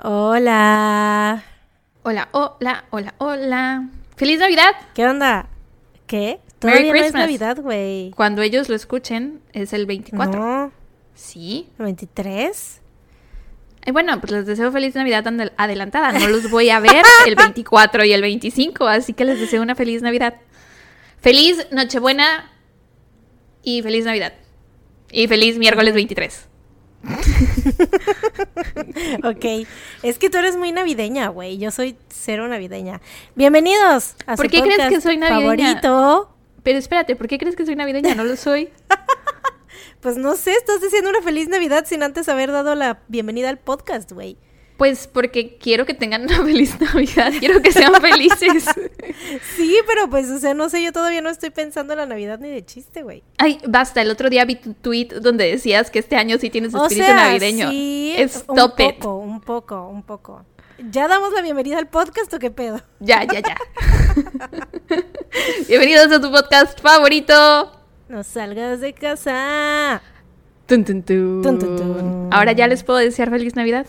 Hola. Hola, hola, hola, hola. ¡Feliz Navidad! ¿Qué onda? ¿Qué? Merry Todavía no es. Navidad, güey. Cuando ellos lo escuchen, es el 24. No, Sí. 23. Y bueno, pues les deseo feliz Navidad adelantada. No los voy a ver el 24 y el 25, así que les deseo una feliz Navidad. Feliz Nochebuena y feliz Navidad. Y feliz miércoles 23. Ok. Es que tú eres muy navideña, güey. Yo soy cero navideña. Bienvenidos a ¿Por su qué crees que soy navideña? favorito. Pero espérate, ¿por qué crees que soy navideña? No lo soy. Pues no sé, estás diciendo una feliz Navidad sin antes haber dado la bienvenida al podcast, güey. Pues porque quiero que tengan una feliz Navidad. Quiero que sean felices. Sí, pero pues, o sea, no sé, yo todavía no estoy pensando en la Navidad ni de chiste, güey. Ay, basta. El otro día vi tu tweet donde decías que este año sí tienes O espíritu sea, navideño. sí, Stop un it. poco, un poco, un poco. ¿Ya damos la bienvenida al podcast o qué pedo? Ya, ya, ya. Bienvenidos a tu podcast favorito. No salgas de casa. Tun, tun, tun. Tun, tun, tun. Ahora ya les puedo desear feliz Navidad.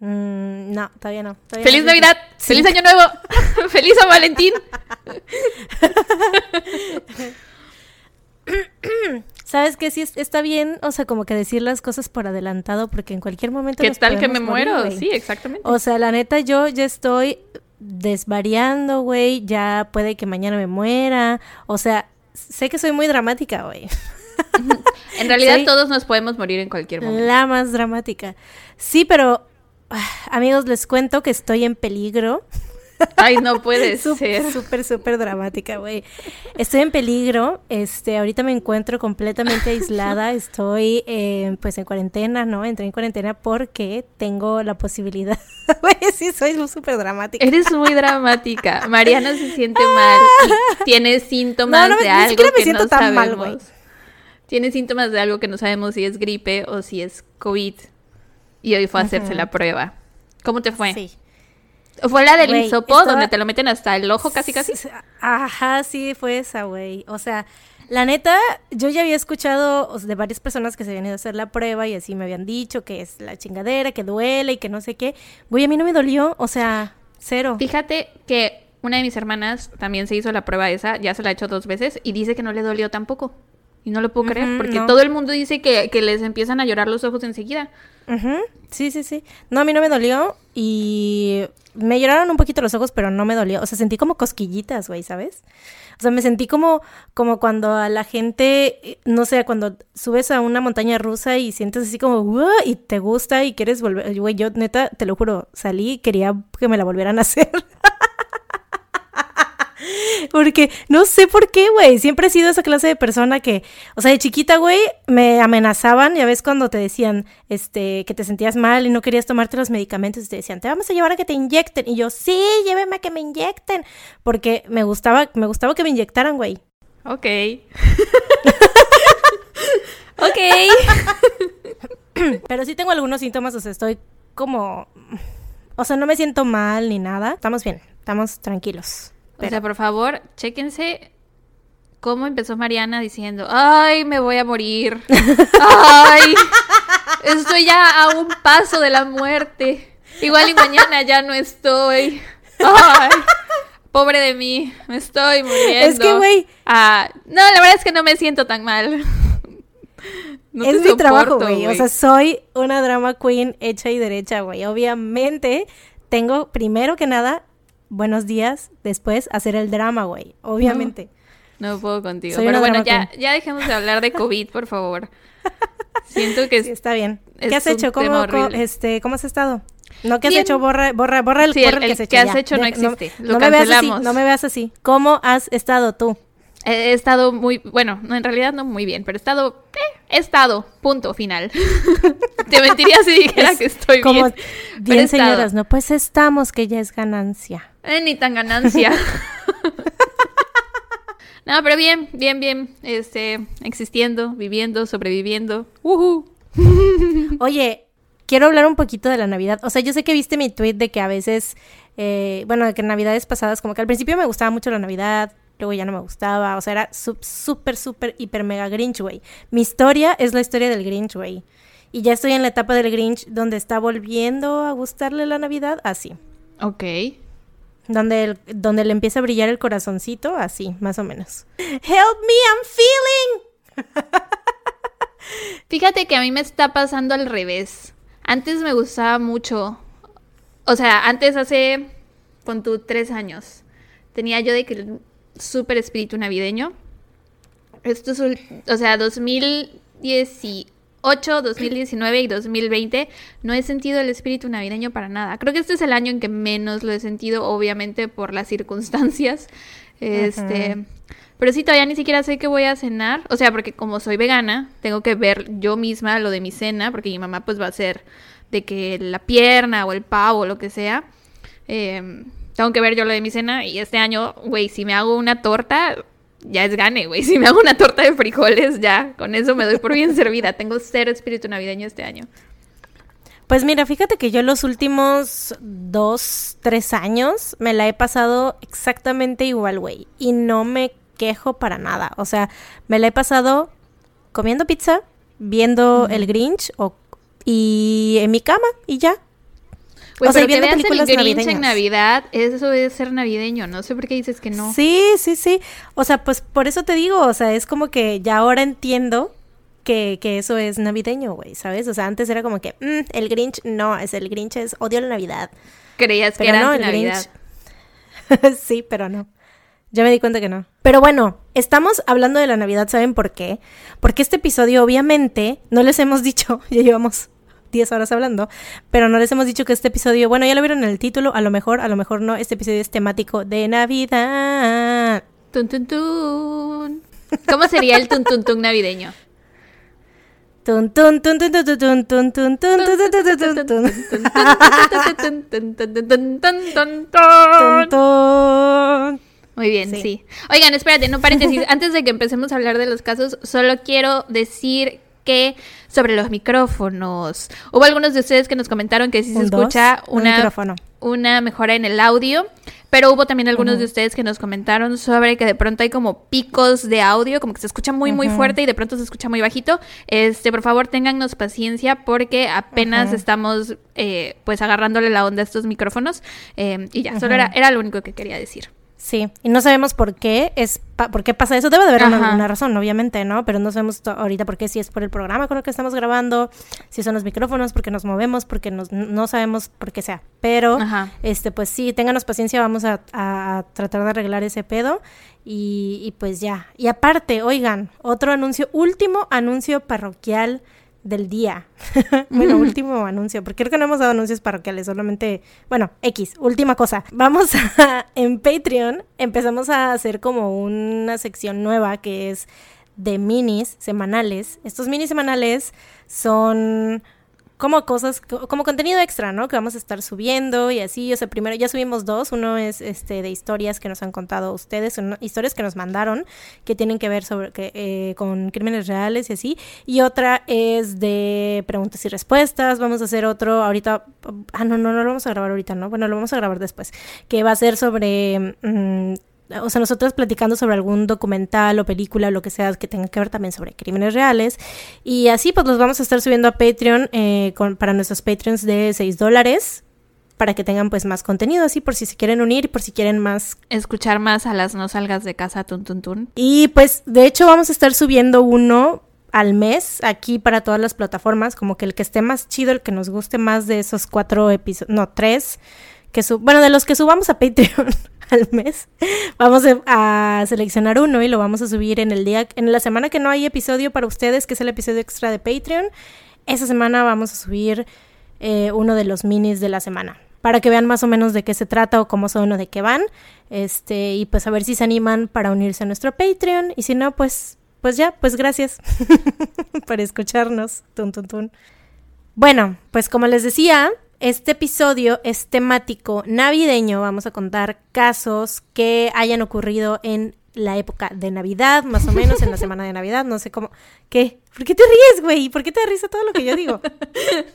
Mm, no, todavía no. todavía ¡Feliz no. Navidad! Sí. ¡Feliz Año Nuevo! ¡Feliz San Valentín! ¿Sabes qué? Sí es- está bien, o sea, como que decir las cosas por adelantado, porque en cualquier momento. ¿Qué nos tal que me morir, muero? sí, exactamente. O sea, la neta, yo ya estoy desvariando, güey. Ya puede que mañana me muera. O sea, sé que soy muy dramática, güey. en realidad soy- todos nos podemos morir en cualquier momento. La más dramática. Sí, pero. Ah, Amigos, les cuento que estoy en peligro. Ay, no puede ser. súper, súper dramática, güey. Estoy en peligro. Este, ahorita me encuentro completamente aislada. Estoy, eh, pues, en cuarentena, ¿no? Entré en cuarentena porque tengo la posibilidad. Güey, sí, soy súper dramática. Eres muy dramática. Mariana se siente mal y tiene síntomas No, no me- de algo siquiera me que siento no tan mal, sabemos. güey. Tiene síntomas de algo que no sabemos si es gripe o si es COVID. Y hoy fue a hacerse la prueba. ¿Cómo te fue? Sí. ¿Fue la del Güey, hisopo estaba- donde te lo meten hasta el ojo casi casi? Ajá, sí, fue esa, güey. O sea, la neta, yo ya había escuchado de varias personas que se habían ido a hacer la prueba y así me habían dicho que es la chingadera, que duele y que no sé qué. Güey, a mí no me dolió, o sea, cero. Fíjate que una de mis hermanas también se hizo la prueba esa, ya se la ha hecho dos veces y dice que no le dolió tampoco. Y no lo puedo creer porque no. todo el mundo dice que, que les empiezan a llorar los ojos enseguida. Ujú, Sí, sí, sí. No, a mí no me dolió y me lloraron un poquito los ojos, pero no me dolió. O sea, sentí como cosquillitas, güey, ¿sabes? O sea, me sentí como, como cuando a la gente, eh, no sé, cuando subes a una montaña rusa y sientes así como, "Uah", y te gusta y quieres volver. Güey, yo neta, te lo juro, salí y quería que me la volvieran a hacer. Porque no sé por qué, güey. Siempre he sido esa clase de persona que, o sea, de chiquita, güey, me amenazaban. Ya ves cuando te decían, este, que te sentías mal y no querías tomarte los medicamentos y te decían, te vamos a llevar a que te inyecten. Y yo, sí, lléveme a que me inyecten. Porque me gustaba, me gustaba que me inyectaran, güey. Ok. ok. Pero sí tengo algunos síntomas, o sea, estoy como, o sea, no me siento mal ni nada. Estamos bien, estamos tranquilos. O sea, por favor, chéquense cómo empezó Mariana diciendo, ay, me voy a morir. Ay, estoy ya a un paso de la muerte. Igual y mañana ya no estoy. Ay, pobre de mí, me estoy muriendo. Es que, güey. Ah, no, la verdad es que no me siento tan mal. No es mi trabajo, güey. O sea, soy una drama queen hecha y derecha, güey. Obviamente, tengo primero que nada, buenos días, después hacer el drama, güey. Obviamente. No puedo contigo. Soy Pero bueno, ya, ya dejemos de hablar de COVID, por favor. Siento que Sí, está bien. es ¿Qué has hecho? ¿Cómo, este, ¿Cómo has estado? No, ¿qué has Bien. hecho? Borra, borra, borra el, Sí, el- que has hecho. que has ya. hecho no existe. Lo no me veas así, cancelamos. no me veas así. ¿Cómo has estado tú? He estado muy, bueno, no, en realidad no muy bien, pero he estado, eh, he estado, punto final. Te mentiría si dijera Es que estoy Como bien. bien, señoras, no, pues estamos, que ya es ganancia. Eh, ni tan ganancia. no, pero bien, bien, bien, este, existiendo, viviendo, sobreviviendo. Ujú. Oye, quiero hablar un poquito de la Navidad. O sea, yo sé que viste mi tweet de que a veces, eh, bueno, de que en Navidades pasadas, como que al principio me gustaba mucho la Navidad, luego ya no me gustaba. O sea, era súper, súper, hiper, mega Grinch, güey. Mi historia es la historia del Grinch, güey. Y ya estoy en la etapa del Grinch donde está volviendo a gustarle la Navidad, así. Ok. Donde, el- donde le empieza a brillar el corazoncito, así, más o menos. Help me, I'm feeling. Fíjate que a mí me está pasando al revés. Antes me gustaba mucho. O sea, antes hace, con tu tres años, tenía yo de que súper espíritu navideño. Esto es, o sea, 2018, 2019 y 2020 no he sentido el espíritu navideño para nada. Creo que este es el año en que menos lo he sentido, obviamente por las circunstancias. Este, pero sí, todavía ni siquiera sé qué voy a cenar. O sea, porque como soy vegana, tengo que ver yo misma lo de mi cena, porque mi mamá pues va a hacer de que la pierna o el pavo o lo que sea. Eh, tengo que ver yo lo de mi cena y este año, güey, si me hago una torta, ya es gane, güey. Si me hago una torta de frijoles, ya, con eso me doy por bien servida. Tengo cero espíritu navideño este año. Pues mira, fíjate que yo los últimos dos, tres años me la he pasado exactamente igual, güey. Y no me quejo para nada. O sea, me la he pasado comiendo pizza, viendo el Grinch o, y en mi cama y ya. Güey, O sea, pero que viendo veas el películas Grinch navideñas. en Navidad, eso es ser navideño. No sé por qué dices que no. Sí, sí, sí. O sea, pues por eso te digo, o sea, es como que ya ahora entiendo que, que eso es navideño, güey, ¿sabes? O sea, antes era como que, "Mm, el Grinch, no, es el Grinch, es odio la Navidad. Creías que Pero era no, el Navidad. Grinch. sí, pero no. Ya me di cuenta que no. Pero bueno, estamos hablando de la Navidad, ¿saben por qué? Porque este episodio, obviamente, no les hemos dicho, ya llevamos 10 horas hablando, pero no les hemos dicho que este episodio, bueno, ya lo vieron en el título, a lo mejor, a lo mejor no, este episodio es temático de Navidad. Tun, tun, tun. ¿Cómo sería el tun, tun, tun navideño? Muy bien, sí. sí. Oigan, espérate, no paréntesis. Antes de que empecemos a hablar de los casos, solo quiero decir que sobre los micrófonos. Hubo algunos de ustedes que nos comentaron que sí se dos, escucha un una, una mejora en el audio, pero hubo también algunos de ustedes que nos comentaron sobre que de pronto hay como picos de audio, como que se escucha muy, muy fuerte y de pronto se escucha muy bajito. Este, por favor, téngannos paciencia porque apenas estamos eh, pues agarrándole la onda a estos micrófonos. Eh, y ya, solo era, era lo único que quería decir. Sí, y no sabemos por qué es pa- por qué pasa eso. Debe de haber una, razón, obviamente, ¿no? Pero no sabemos ahorita por qué, si es por el programa con el que estamos grabando, si son los micrófonos, porque nos movemos, porque nos, no sabemos por qué sea. Pero, Ajá. este, pues sí, ténganos paciencia, vamos a, a- a tratar de arreglar ese pedo. Y, y pues ya. Y aparte, oigan, otro anuncio, último anuncio parroquial del día. bueno, último anuncio, porque creo que no hemos dado anuncios parroquiales, solamente, bueno, X, última cosa. Vamos a, en Patreon, empezamos a hacer como una sección nueva que es de minis semanales. Estos minis semanales son como cosas, co- como contenido extra, ¿no? Que vamos a estar subiendo y así. O sea, primero ya subimos dos. Uno es este de historias que nos han contado ustedes, historias que nos mandaron que tienen que ver sobre que, eh, con crímenes reales y así. Y otra es de preguntas y respuestas. Vamos a hacer otro ahorita. Ah, no, no, no lo vamos a grabar ahorita, ¿no? Bueno, lo vamos a grabar después. Que va a ser sobre. mm, o sea, nosotros platicando sobre algún documental o película o lo que sea que tenga que ver también sobre crímenes reales. Y así pues los vamos a estar subiendo a Patreon eh, con, para nuestros Patreons de 6 dólares. Para que tengan pues más contenido así por si se quieren unir y por si quieren más. Escuchar más a las no salgas de casa, tun, tun, tun. Y pues de hecho vamos a estar subiendo uno al mes aquí para todas las plataformas. Como que el que esté más chido, el que nos guste más de esos cuatro episodios, no, tres. Que sub bueno, de los que subamos a Patreon al mes, vamos a, seleccionar uno y lo vamos a subir en el día, en la semana que no hay episodio para ustedes, que es el episodio extra de Patreon. Esa semana vamos a subir eh, uno de los minis de la semana. Para que vean más o menos de qué se trata o cómo son o de qué van. Este, y pues a ver si se animan para unirse a nuestro Patreon. Y si no, pues, pues ya, pues gracias por escucharnos. Tun, tun, tun. Bueno, pues como les decía, este episodio es temático navideño. Vamos a contar casos que hayan ocurrido en la época de Navidad, más o menos en la semana de Navidad. No sé cómo. ¿Qué? ¿Por qué te ríes, güey? ¿Por qué te da risa todo lo que yo digo?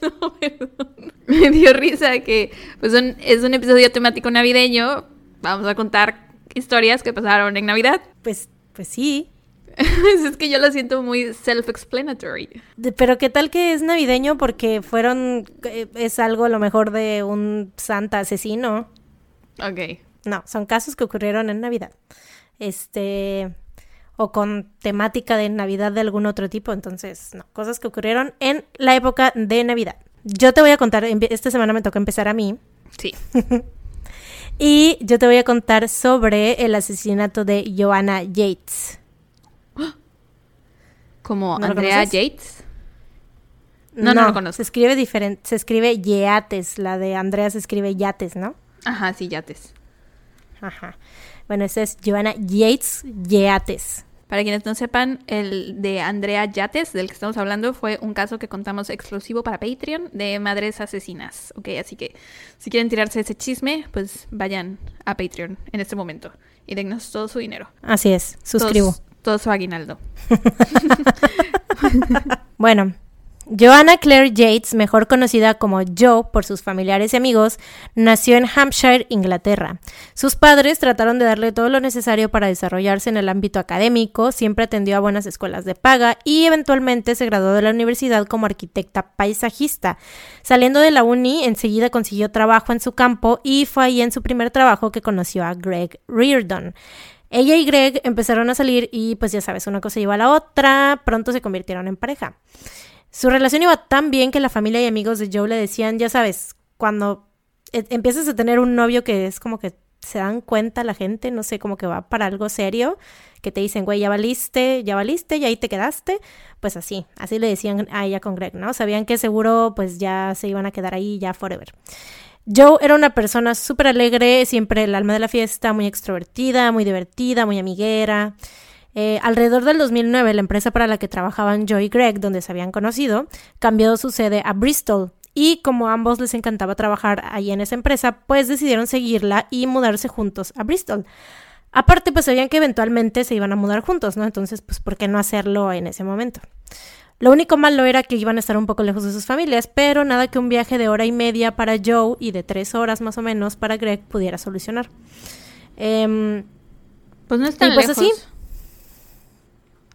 No, perdón. Me dio risa que pues un- es un episodio temático navideño. Vamos a contar historias que pasaron en Navidad. Pues, pues sí. es que yo lo siento muy self-explanatory. Pero qué tal que es navideño porque fueron, eh, es algo a lo mejor de un santa asesino. Ok. No, son casos que ocurrieron en Navidad. Este, o con temática de Navidad de algún otro tipo. Entonces, no, cosas que ocurrieron en la época de Navidad. Yo te voy a contar, esta semana me toca empezar a mí. Sí. Y yo te voy a contar sobre el asesinato de Joanna Yates. Como ¿No lo Andrea? Yates. No, no lo conozco. Se escribe diferente, se escribe Yeates, la de Andrea se escribe Yates, ¿no? Ajá, sí, Yates. Ajá. Bueno, esta es Joanna Yates Yeates. Para quienes no sepan, el de Andrea Yates, del que estamos hablando, fue un caso que contamos exclusivo para Patreon de madres asesinas. Ok, así que si quieren tirarse ese chisme, pues vayan a Patreon en este momento y dennos todo su dinero. Así es, suscribo. Todo su aguinaldo. Bueno, Joanna Claire Yates, mejor conocida como Joe por sus familiares y amigos, nació en Hampshire, Inglaterra. Sus padres trataron de darle todo lo necesario para desarrollarse en el ámbito académico, siempre atendió a buenas escuelas de paga y eventualmente se graduó de la universidad como arquitecta paisajista. Saliendo de la uni, enseguida consiguió trabajo en su campo y fue ahí en su primer trabajo que conoció a Greg Reardon. Ella y Greg empezaron a salir y pues ya sabes, una cosa lleva a la otra, pronto se convirtieron en pareja. Su relación iba tan bien que la familia y amigos de Joe le decían, ya sabes, cuando e- empiezas a tener un novio que es como que se dan cuenta la gente, no sé, como que va para algo serio, que te dicen, güey, ya valiste, ya valiste, y ahí te quedaste, pues así, así le decían a ella con Greg, ¿no? Sabían que seguro pues ya se iban a quedar ahí ya forever. Joe era una persona súper alegre, siempre el alma de la fiesta, muy extrovertida, muy divertida, muy amiguera. Eh, alrededor del 2009, la empresa para la que trabajaban Joe y Greg, donde se habían conocido, cambió su sede a Bristol. Y como a ambos les encantaba trabajar ahí en esa empresa, pues decidieron seguirla y mudarse juntos a Bristol. Aparte, pues sabían que eventualmente se iban a mudar juntos, ¿no? Entonces, pues, ¿por qué no hacerlo en ese momento? Lo único malo era que iban a estar un poco lejos de sus familias, pero nada que un viaje de hora y media para Joe y de tres horas más o menos para Greg pudiera solucionar. Em, Pues no es tan Y pues lejos. así.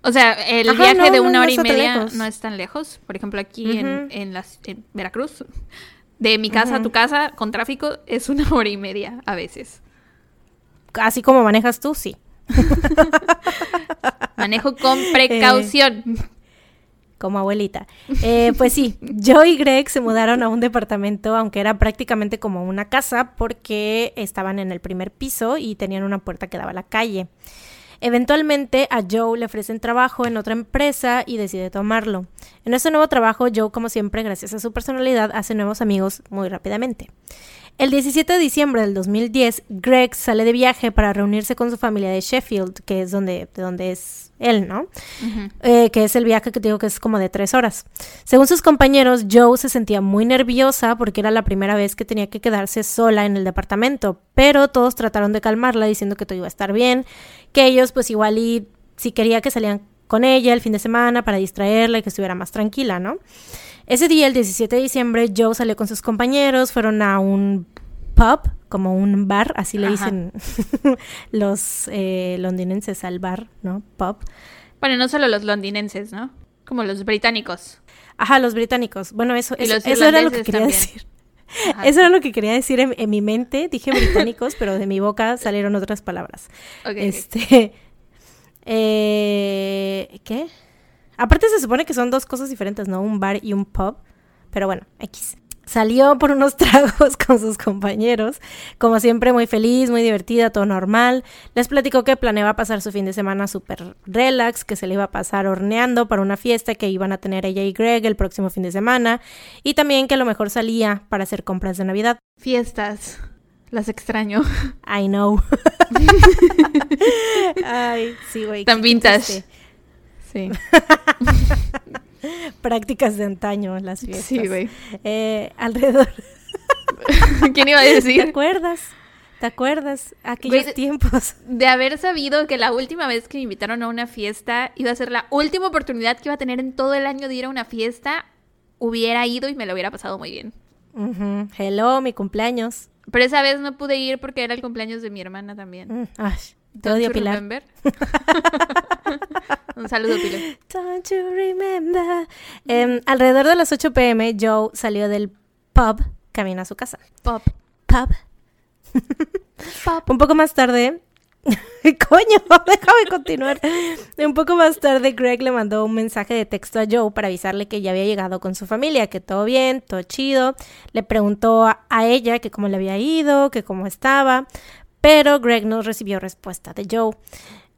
O sea, el Ajá, viaje no, de una no hora y media lejos. no es tan lejos. Por ejemplo, aquí en, en, las, en Veracruz, de mi casa a tu casa con tráfico es una hora y media a veces. así como manejas tú, sí. Manejo con precaución. Como abuelita. Eh, pues sí, Joe y Greg se mudaron a un departamento, aunque era prácticamente como una casa, porque estaban en el primer piso y tenían una puerta que daba a la calle. Eventualmente a Joe le ofrecen trabajo en otra empresa y decide tomarlo. En ese nuevo trabajo, Joe, como siempre, gracias a su personalidad, hace nuevos amigos muy rápidamente. El 17 de diciembre del 2010, Greg sale de viaje para reunirse con su familia de Sheffield, que es donde, de donde es él, ¿no? Eh, que es el viaje que te digo que es como de tres horas. Según sus compañeros, Joe se sentía muy nerviosa porque era la primera vez que tenía que quedarse sola en el departamento, pero todos trataron de calmarla diciendo que todo iba a estar bien, que ellos pues igual y si quería que salían con ella el fin de semana para distraerla y que estuviera más tranquila, ¿no? Ese día, el 17 de diciembre, Joe salió con sus compañeros, fueron a un pub, como un bar, así le dicen los eh, londinenses al bar, ¿no? Pub. Bueno, no solo los londinenses, ¿no? Como los británicos. Ajá, los británicos. Bueno, eso, eso, era lo que quería también. decir. Ajá. Eso era lo que quería decir en, en mi mente. Dije británicos, pero de mi boca salieron otras palabras. Ok, ok. Este. eh, ¿Qué? Aparte se supone que son dos cosas diferentes, ¿no? Un bar y un pub. Pero bueno, X. Salió por unos tragos con sus compañeros, como siempre muy feliz, muy divertida, todo normal. Les platicó que planeaba pasar su fin de semana súper relax, que se le iba a pasar horneando para una fiesta que iban a tener ella y Greg el próximo fin de semana, y también que a lo mejor salía para hacer compras de Navidad. Fiestas. Las extraño. I know. Ay, sí, güey. Tan vintage. triste. Sí. Prácticas de antaño, las fiestas. Sí, güey. Eh, alrededor. ¿Quién iba a ¿Te decir? acuerdas? ¿Te acuerdas? Aquellos Güey, tiempos. De haber sabido que la última vez que me invitaron a una fiesta iba a ser la última oportunidad que iba a tener en todo el año de ir a una fiesta, hubiera ido y me lo hubiera pasado muy bien. Hello, mi cumpleaños. Pero esa vez no pude ir porque era el cumpleaños de mi hermana también. Mm, ay, Te odio, Pilar. remember? Un saludo, Pilar. Don't you remember? Em, alrededor de las 8 pm, Joe salió del pub camino a su casa. Pop. Pub. Pop. Un poco más tarde. Coño, déjame continuar. Un poco más tarde, Greg le mandó un mensaje de texto a Joe para avisarle que ya había llegado con su familia, que todo bien, todo chido. Le preguntó a, a ella que cómo le había ido, que cómo estaba, pero Greg no recibió respuesta de Joe.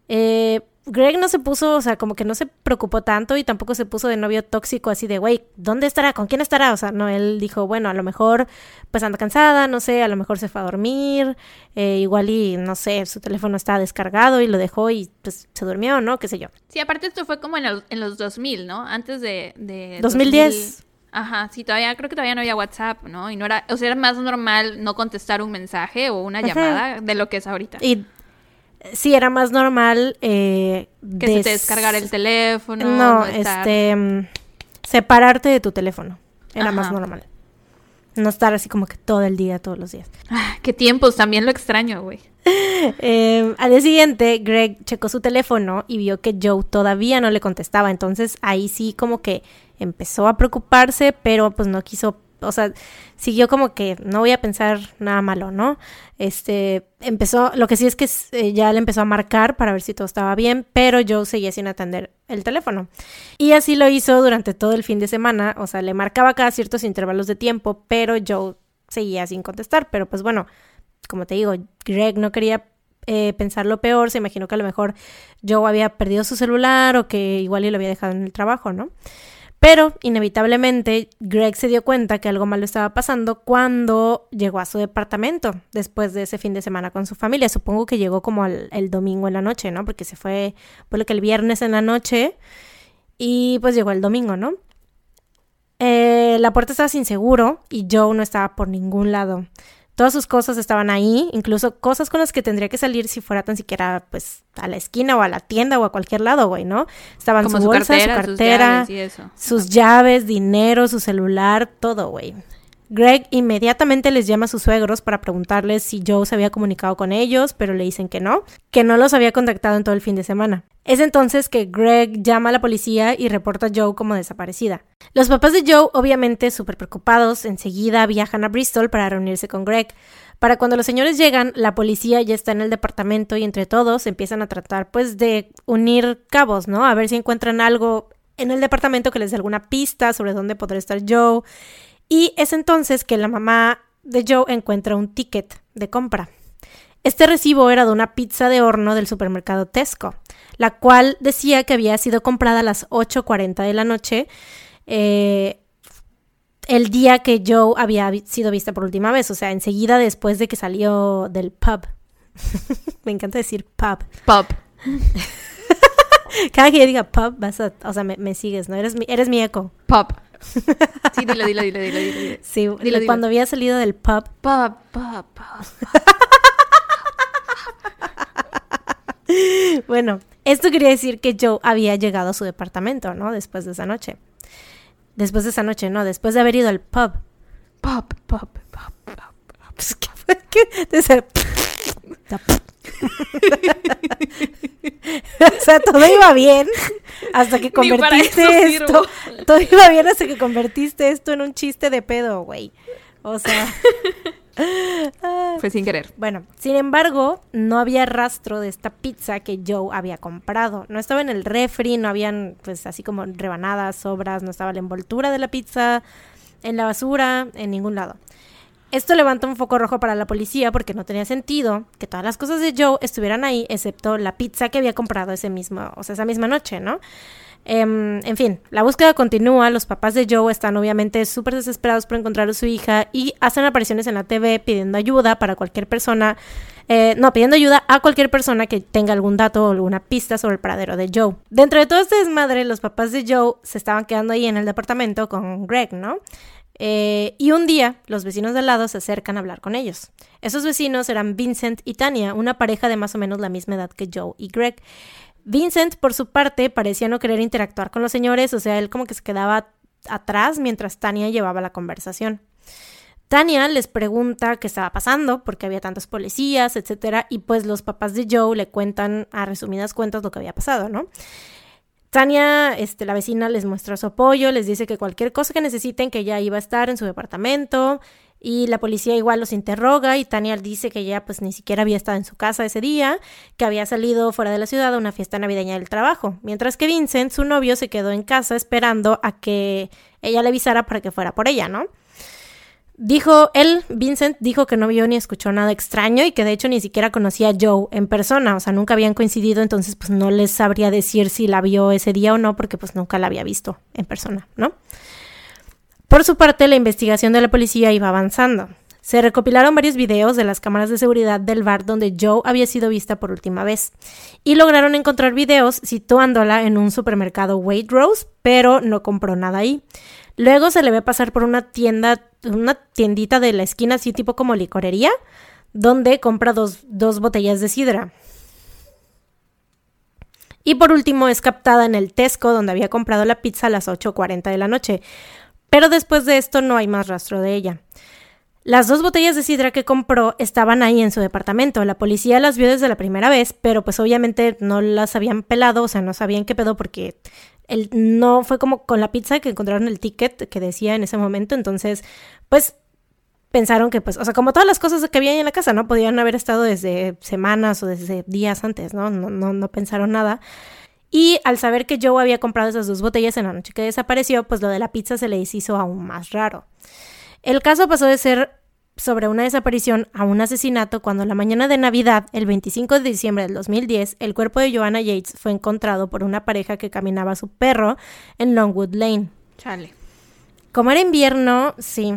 Eh, Greg no se puso, o sea, como que no se preocupó tanto y tampoco se puso de novio tóxico así de, güey, ¿dónde estará? ¿Con quién estará? O sea, no, él dijo, bueno, a lo mejor pues anda cansada, no sé, a lo mejor se fue a dormir, eh, igual y, no sé, su teléfono estaba descargado y lo dejó y pues se durmió, ¿no? ¿Qué sé yo? Sí, aparte esto fue como en, el- en los 2000, ¿no? Antes de... de 2010. 2000. Ajá, sí, todavía, creo que todavía no había WhatsApp, ¿no? Y no era, o sea, era más normal no contestar un mensaje o una Ajá. llamada de lo que es ahorita. Y sí, era más normal eh, que se te des- descargara el teléfono. No, estar- este, mm, separarte de tu teléfono era más normal. No estar así como que todo el día, todos los días. Ah, qué tiempos, también lo extraño, güey. Eh, al día siguiente, Greg checó su teléfono y vio que Joe todavía no le contestaba. Entonces ahí sí como que empezó a preocuparse, pero pues no quiso, o sea, siguió como que no voy a pensar nada malo, ¿no? Este, empezó, lo que sí es que eh, ya le empezó a marcar para ver si todo estaba bien, pero Joe seguía sin atender el teléfono. Y así lo hizo durante todo el fin de semana, o sea, le marcaba cada ciertos intervalos de tiempo, pero Joe seguía sin contestar, pero pues bueno, como te digo, Greg no quería eh, pensar lo peor, se imaginó que a lo mejor Joe había perdido su celular o que igual y lo había dejado en el trabajo, ¿no? Pero inevitablemente Greg se dio cuenta que algo malo estaba pasando cuando llegó a su departamento después de ese fin de semana con su familia. Supongo que llegó como al- el domingo en la noche, ¿no? Porque se fue, por lo que el viernes en la noche y pues llegó el domingo, ¿no? Eh, la puerta estaba sin seguro y Joe no estaba por ningún lado. Todas sus cosas estaban ahí, incluso cosas con las que tendría que salir si fuera tan siquiera pues a la esquina o a la tienda o a cualquier lado, güey, ¿no? Estaban Como su su bolsa, cartera, su sus cartera, llaves y eso. sus llaves, dinero, su celular, todo, güey. Greg inmediatamente les llama a sus suegros para preguntarles si Joe se había comunicado con ellos, pero le dicen que no, que no los había contactado en todo el fin de semana. Es entonces que Greg llama a la policía y reporta a Joe como desaparecida. Los papás de Joe, obviamente súper preocupados, enseguida viajan a Bristol para reunirse con Greg. Para cuando los señores llegan, la policía ya está en el departamento y entre todos empiezan a tratar pues de unir cabos, ¿no? A ver si encuentran algo en el departamento que les dé alguna pista sobre dónde podría estar Joe. Y es entonces que la mamá de Joe encuentra un ticket de compra. Este recibo era de una pizza de horno del supermercado Tesco, la cual decía que había sido comprada a las 8.40 de la noche, eh, el día que Joe había sido vista por última vez, o sea, enseguida después de que salió del pub. Me encanta decir pub. Pop. Cada que yo diga pub, vas a, o sea, me, me sigues, ¿no? Eres mi, eres mi eco. Pop. Sí, dilo, dilo, dilo, dilo, dilo. Sí, dilo. cuando había salido del pub, Pop, pop, pop. Bueno, esto quería decir que Joe había llegado a su departamento, ¿no? Después de esa noche. Después de esa noche, no, después de haber ido al pub. Pop, pop, pop, pop. Pues, ¿qué fue? ¿Qué? De ser- o sea, todo iba bien hasta que convertiste esto. Todo iba bien hasta que convertiste esto en un chiste de pedo, güey. O sea. Fue sin querer. Bueno, sin embargo, no había rastro de esta pizza que Joe había comprado. No estaba en el refri, no habían, pues, así como rebanadas, sobras, no estaba la envoltura de la pizza, en la basura, en ningún lado. Esto levanta un foco rojo para la policía porque no tenía sentido que todas las cosas de Joe estuvieran ahí, excepto la pizza que había comprado ese mismo, o sea, esa misma noche, ¿no? Em, en fin, la búsqueda continúa. Los papás de Joe están obviamente súper desesperados por encontrar a su hija y hacen apariciones en la TV pidiendo ayuda para cualquier persona. eh, no, pidiendo ayuda a cualquier persona que tenga algún dato o alguna pista sobre el paradero de Joe. Dentro de todo este desmadre, los papás de Joe se estaban quedando ahí en el departamento con Greg, ¿no? Eh, y un día, los vecinos de al lado se acercan a hablar con ellos. Esos vecinos eran Vincent y Tania, una pareja de más o menos la misma edad que Joe y Greg. Vincent, por su parte, parecía no querer interactuar con los señores, o sea, él como que se quedaba atrás mientras Tania llevaba la conversación. Tania les pregunta qué estaba pasando, porque había tantos policías, etcétera, y pues los papás de Joe le cuentan a resumidas cuentas lo que había pasado, ¿no? Tania, este, la vecina, les muestra su apoyo, les dice que cualquier cosa que necesiten, que ella iba a estar en su departamento, y la policía igual los interroga y Tania dice que ella pues ni siquiera había estado en su casa ese día, que había salido fuera de la ciudad a una fiesta navideña del trabajo, mientras que Vincent, su novio, se quedó en casa esperando a que ella le avisara para que fuera por ella, ¿no? Dijo, él, Vincent, dijo que no vio ni escuchó nada extraño y que de hecho ni siquiera conocía a Joe en persona, o sea, nunca habían coincidido, entonces pues no les sabría decir si la vio ese día o no, porque pues nunca la había visto en persona, ¿no? Por su parte, la investigación de la policía iba avanzando. Se recopilaron varios videos de las cámaras de seguridad del bar donde Joe había sido vista por última vez y lograron encontrar videos situándola en un supermercado Waitrose, pero no compró nada ahí. Luego se le ve pasar por una tienda, una tiendita de la esquina, así tipo como licorería, donde compra dos, dos botellas de sidra. Y por último es captada en el Tesco, donde había comprado la pizza a las 8.40 de la noche. Pero después de esto no hay más rastro de ella. Las dos botellas de sidra que compró estaban ahí en su departamento. La policía las vio desde la primera vez, pero pues obviamente no las habían pelado, o sea, no sabían qué pedo porque no fue como con la pizza que encontraron el ticket que decía en ese momento, entonces, pues pensaron que, pues, o sea, como todas las cosas que había en la casa, ¿no? Podían haber estado desde semanas o desde días antes, ¿no? No, no, no pensaron nada. Y al saber que Joe había comprado esas dos botellas en la noche que desapareció, pues lo de la pizza se le hizo aún más raro. El caso pasó de ser sobre una desaparición a un asesinato cuando la mañana de Navidad, el 25 de diciembre del 2010, el cuerpo de Joanna Yates fue encontrado por una pareja que caminaba a su perro en Longwood Lane. Chale. Como era invierno, sí,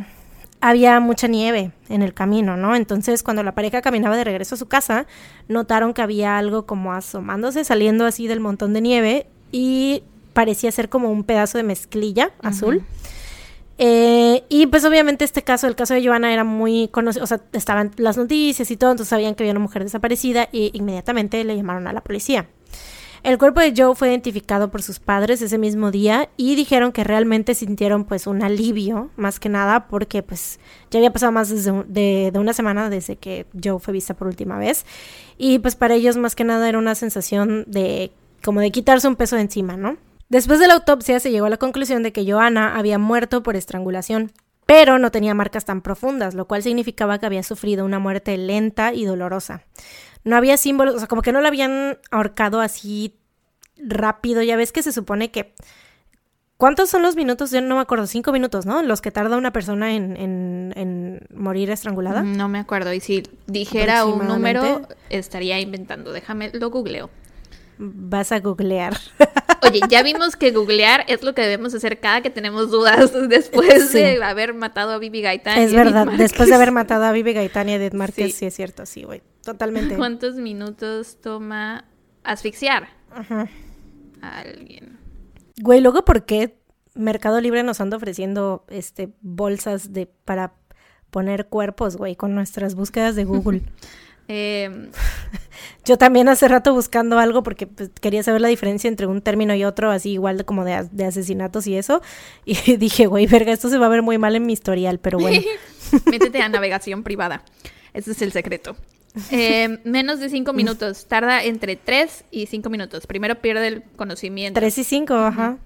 había mucha nieve en el camino, ¿no? Entonces, cuando la pareja caminaba de regreso a su casa, notaron que había algo como asomándose, saliendo así del montón de nieve y parecía ser como un pedazo de mezclilla azul. Eh, y pues obviamente este caso, el caso de Joana era muy conocido, o sea, estaban las noticias y todo, entonces sabían que había una mujer desaparecida y inmediatamente le llamaron a la policía. El cuerpo de Joe fue identificado por sus padres ese mismo día y dijeron que realmente sintieron pues un alivio, más que nada, porque pues ya había pasado más de, de, una semana desde que Joe fue vista por última vez. Y pues para ellos más que nada era una sensación de como de quitarse un peso de encima, ¿no? Después de la autopsia se llegó a la conclusión de que Joanna había muerto por estrangulación, pero no tenía marcas tan profundas, lo cual significaba que había sufrido una muerte lenta y dolorosa. No había símbolos, o sea, como que no la habían ahorcado así rápido. Ya ves que se supone que. ¿Cuántos son los minutos? Yo no me acuerdo, cinco minutos, ¿no? Los que tarda una persona en, en morir estrangulada. No me acuerdo. Y si dijera un número, estaría inventando. Déjame, lo googleo. Vas a googlear. Oye, ya vimos que googlear es lo que debemos hacer cada que tenemos dudas después de haber matado a Bibi Gaitán. Es verdad, después de haber matado a Bibi Gaitán y a Edith Márquez, sí. es cierto, sí, güey, totalmente. ¿Cuántos minutos toma asfixiar a alguien? Güey, luego, ¿por qué Mercado Libre nos anda ofreciendo este bolsas de para poner cuerpos, güey, con nuestras búsquedas de Google? eh, yo también hace rato buscando algo porque pues, quería saber la diferencia entre un término y otro, así igual como de, de asesinatos y eso. Y dije, güey, verga, esto se va a ver muy mal en mi historial, pero bueno. Métete a navegación privada. Ese es el secreto. Eh, menos de cinco minutos. Tarda entre tres y cinco minutos. Primero pierde el conocimiento. Tres y cinco, ajá.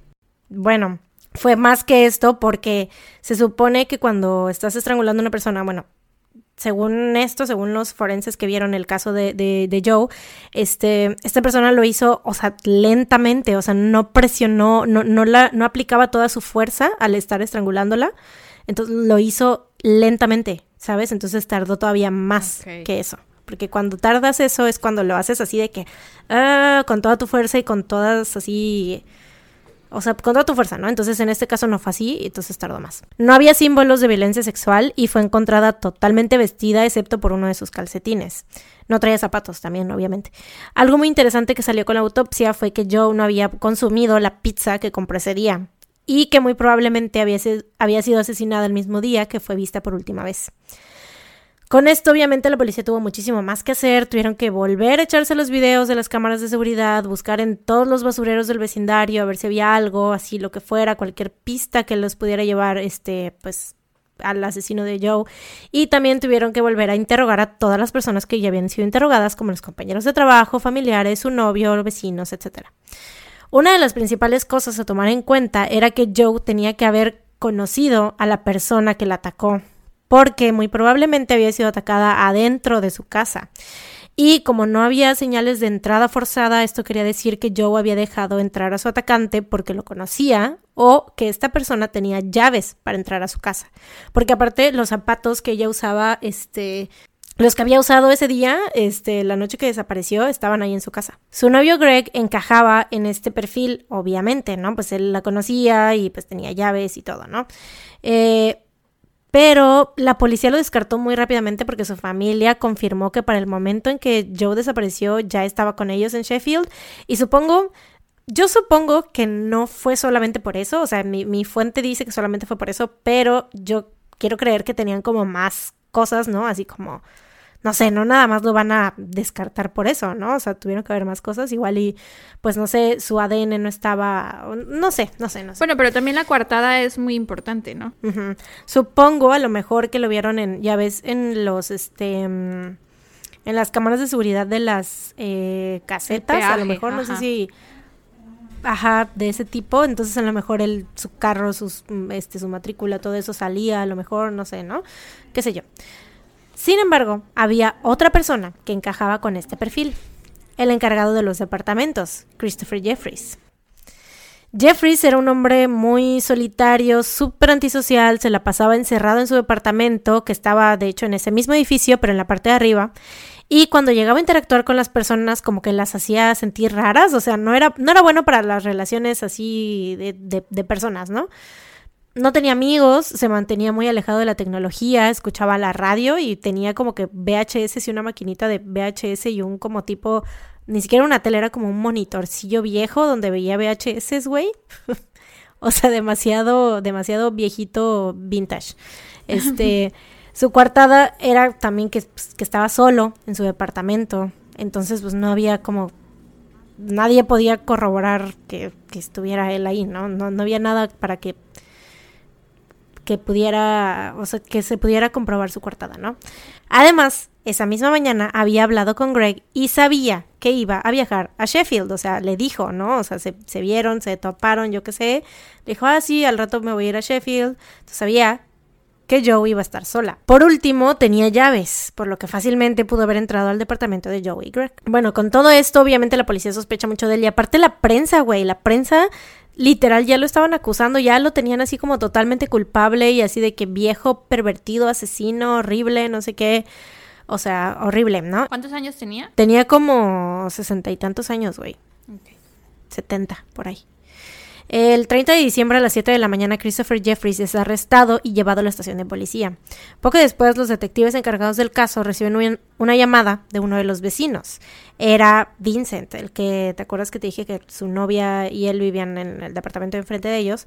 Bueno, fue más que esto porque se supone que cuando estás estrangulando a una persona, bueno, según esto, según los forenses que vieron el caso de, de, Joe, este, esta persona lo hizo, o sea, lentamente, o sea, no presionó, no, no, la, no aplicaba toda su fuerza al estar estrangulándola, entonces lo hizo lentamente, ¿sabes? Entonces tardó todavía más que eso. Porque cuando tardas eso es cuando lo haces así de que, ah, con toda tu fuerza y con todas así o sea, con toda tu fuerza, ¿no? Entonces en este caso no fue así, entonces tardó más. No había símbolos de violencia sexual y fue encontrada totalmente vestida excepto por uno de sus calcetines. No traía zapatos también, obviamente. Algo muy interesante que salió con la autopsia fue que Joe no había consumido la pizza que compró ese día y que muy probablemente había, había sido asesinada el mismo día que fue vista por última vez. Con esto, obviamente, la policía tuvo muchísimo más que hacer. Tuvieron que volver a echarse los videos de las cámaras de seguridad, buscar en todos los basureros del vecindario a ver si había algo, así lo que fuera, cualquier pista que los pudiera llevar, este, pues, al asesino de Joe y también tuvieron que volver a interrogar a todas las personas que ya habían sido interrogadas, como los compañeros de trabajo, familiares, su novio, vecinos, etc. Una de las principales cosas a tomar en cuenta era que Joe tenía que haber conocido a la persona que la atacó, porque muy probablemente había sido atacada adentro de su casa. Y como no había señales de entrada forzada, esto quería decir que Joe había dejado entrar a su atacante porque lo conocía o que esta persona tenía llaves para entrar a su casa. Porque aparte los zapatos que ella usaba, este, los que había usado ese día, este, la noche que desapareció, estaban ahí en su casa. Su novio Greg encajaba en este perfil, obviamente, ¿no? Pues él la conocía y pues tenía llaves y todo, ¿no? Eh, pero la policía lo descartó muy rápidamente porque su familia confirmó que para el momento en que Joe desapareció ya estaba con ellos en Sheffield. Y supongo, yo supongo que no fue solamente por eso, o sea, mi, fuente dice que solamente fue por eso, pero yo quiero creer que tenían como más cosas, ¿no? Así como no sé, no nada más lo van a descartar por eso, ¿no? O sea, tuvieron que haber más cosas, igual y, pues no sé, su ADN no estaba, no sé, no sé, no sé. Bueno, pero también la coartada es muy importante, ¿no? Supongo a lo mejor que lo vieron en, ya ves, en los, este, mm, en las cámaras de seguridad de las eh, casetas, a lo mejor, no sé si ajá, de ese tipo, entonces a lo mejor el, su carro, sus, mm, este, su matrícula, todo eso salía, a lo mejor, no sé, ¿no? Qué sé yo. Sin embargo, había otra persona que encajaba con este perfil, el encargado de los departamentos, Christopher Jeffries. Jeffries era un hombre muy solitario, súper antisocial, se la pasaba encerrado en su departamento, que estaba de hecho en ese mismo edificio, pero en la parte de arriba, y cuando llegaba a interactuar con las personas como que las hacía sentir raras, o sea, no era, no era bueno para las relaciones así de, de personas, ¿no? No tenía amigos, se mantenía muy alejado de la tecnología, escuchaba la radio y tenía como que VHS y una maquinita de VHS y un como tipo, ni siquiera una tele, era como un monitorcillo viejo donde veía VHS, güey. o sea, demasiado, demasiado viejito vintage. Este, su coartada era también que, pues, que estaba solo en su departamento. Entonces, pues no había como nadie podía corroborar que, que estuviera él ahí, ¿no? ¿no? No había nada para que que pudiera, o sea, que se pudiera comprobar su coartada, ¿no? Además, esa misma mañana había hablado con Greg y sabía que iba a viajar a Sheffield, o sea, le dijo, ¿no? O sea, se, vieron, se toparon, yo qué sé. Le dijo, ah, sí, al rato me voy a ir a Sheffield. Entonces sabía que Joe iba a estar sola. Por último, tenía llaves, por lo que fácilmente pudo haber entrado al departamento de Joe y Greg. Bueno, con todo esto, obviamente la policía sospecha mucho de él y aparte la prensa, güey, la prensa literal ya lo estaban acusando, ya lo tenían así como totalmente culpable y así de que viejo, pervertido, asesino, horrible, no sé qué. O sea, horrible, ¿no? ¿Cuántos años tenía? Tenía como sesenta y tantos años, güey. Setenta, por ahí. El 30 de diciembre a las 7 de la mañana, Christopher Jeffries es arrestado y llevado a la estación de policía. Poco después, los detectives encargados del caso reciben una llamada de uno de los vecinos. Era Vincent, el que, ¿te acuerdas que te dije que su novia y él vivían en el departamento enfrente de ellos?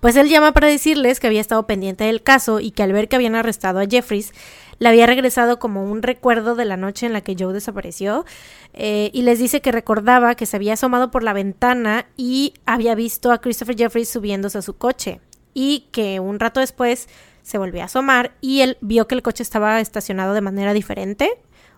Pues él llama para decirles que había estado pendiente del caso y que al ver que habían arrestado a Jeffries, le había regresado como un recuerdo de la noche en la que Joe desapareció eh, y les dice que recordaba que se había asomado por la ventana y había visto a Christopher Jeffries subiéndose a su coche y que un rato después se volvió a asomar y él vio que el coche estaba estacionado de manera diferente.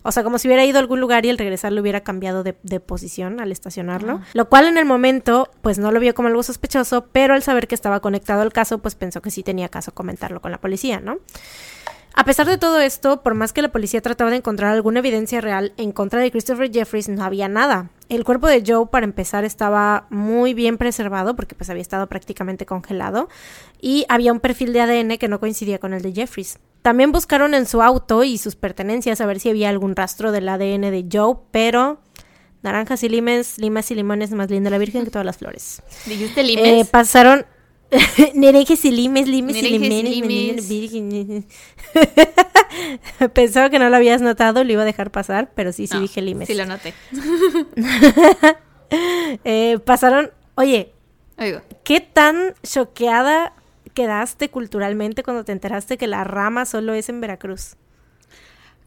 O sea, como si hubiera ido a algún lugar y al regresar lo hubiera cambiado de, posición al estacionarlo. Lo cual en el momento, pues no lo vio como algo sospechoso, pero al saber que estaba conectado al caso, pues pensó que sí tenía caso comentarlo con la policía, ¿no? A pesar de todo esto, por más que la policía trataba de encontrar alguna evidencia real en contra de Christopher Jeffries, no había nada. El cuerpo de Joe, para empezar, estaba muy bien preservado porque pues había estado prácticamente congelado y había un perfil de ADN que no coincidía con el de Jeffries. También buscaron en su auto y sus pertenencias a ver si había algún rastro del ADN de Joe, pero naranjas y limes, limas y limones más linda la Virgen que todas las flores. ¿Dijiste limes? Eh, pasaron Nerejes y limes, limes y limes. Pensaba que no lo habías notado, lo iba a dejar pasar, pero sí, sí dije limes. Sí lo noté. eh, pasaron, oye, ¿qué tan choqueada quedaste culturalmente cuando te enteraste que la rama solo es en Veracruz?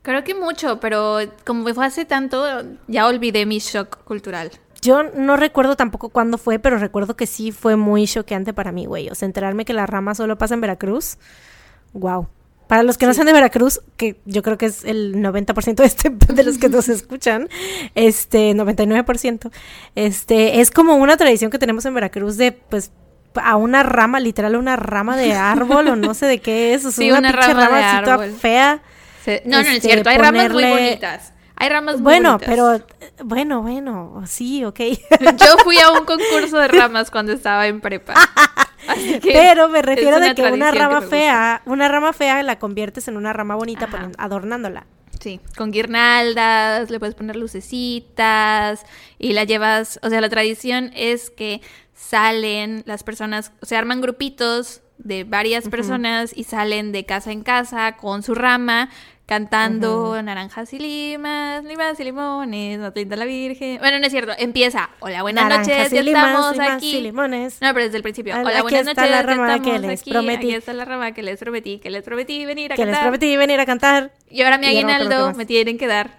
Creo que mucho, pero como fue hace tanto, ya olvidé mi shock cultural. Yo no recuerdo tampoco cuándo fue, pero recuerdo que sí fue muy choqueante para mí, güey. O sea, enterarme que la rama solo pasa en Veracruz Wow. Para los que no sean de Veracruz, que yo creo que es el 90% de, este, de los que nos escuchan, este, 99%, este, es como una tradición que tenemos en Veracruz de, pues, a una rama, literal, una rama de árbol o no sé de qué es, o sea, Sí, una, rama de árbol. fea. Se- No, no, no es Este, cierto. Hay ramas muy ponerle- bonitas. Hay ramas muy Bueno, pero, bueno, bueno, sí, ok. Yo fui a un concurso de ramas cuando estaba en prepa. Pero me refiero de que una que rama fea, una rama fea la conviertes en una rama bonita poniendo- adornándola. Sí, con guirnaldas, le puedes poner lucecitas y la llevas, o sea, la tradición es que salen las personas, o sea, arman grupitos de varias personas y salen de casa en casa con su rama cantando naranjas y limas, limas y limones, no pinta la virgen. Bueno, no es cierto, empieza, hola, buenas Naranjas noches, y ya limas, estamos limas aquí. y limones. No, pero desde el principio. Hola, aquí buenas está noches. la ya rama que estamos les aquí. prometí. Aquí está la rama que les prometí, que les prometí venir a Que les cantar. prometí venir a cantar. Y ahora mi ya no me aguinaldo me tienen que dar.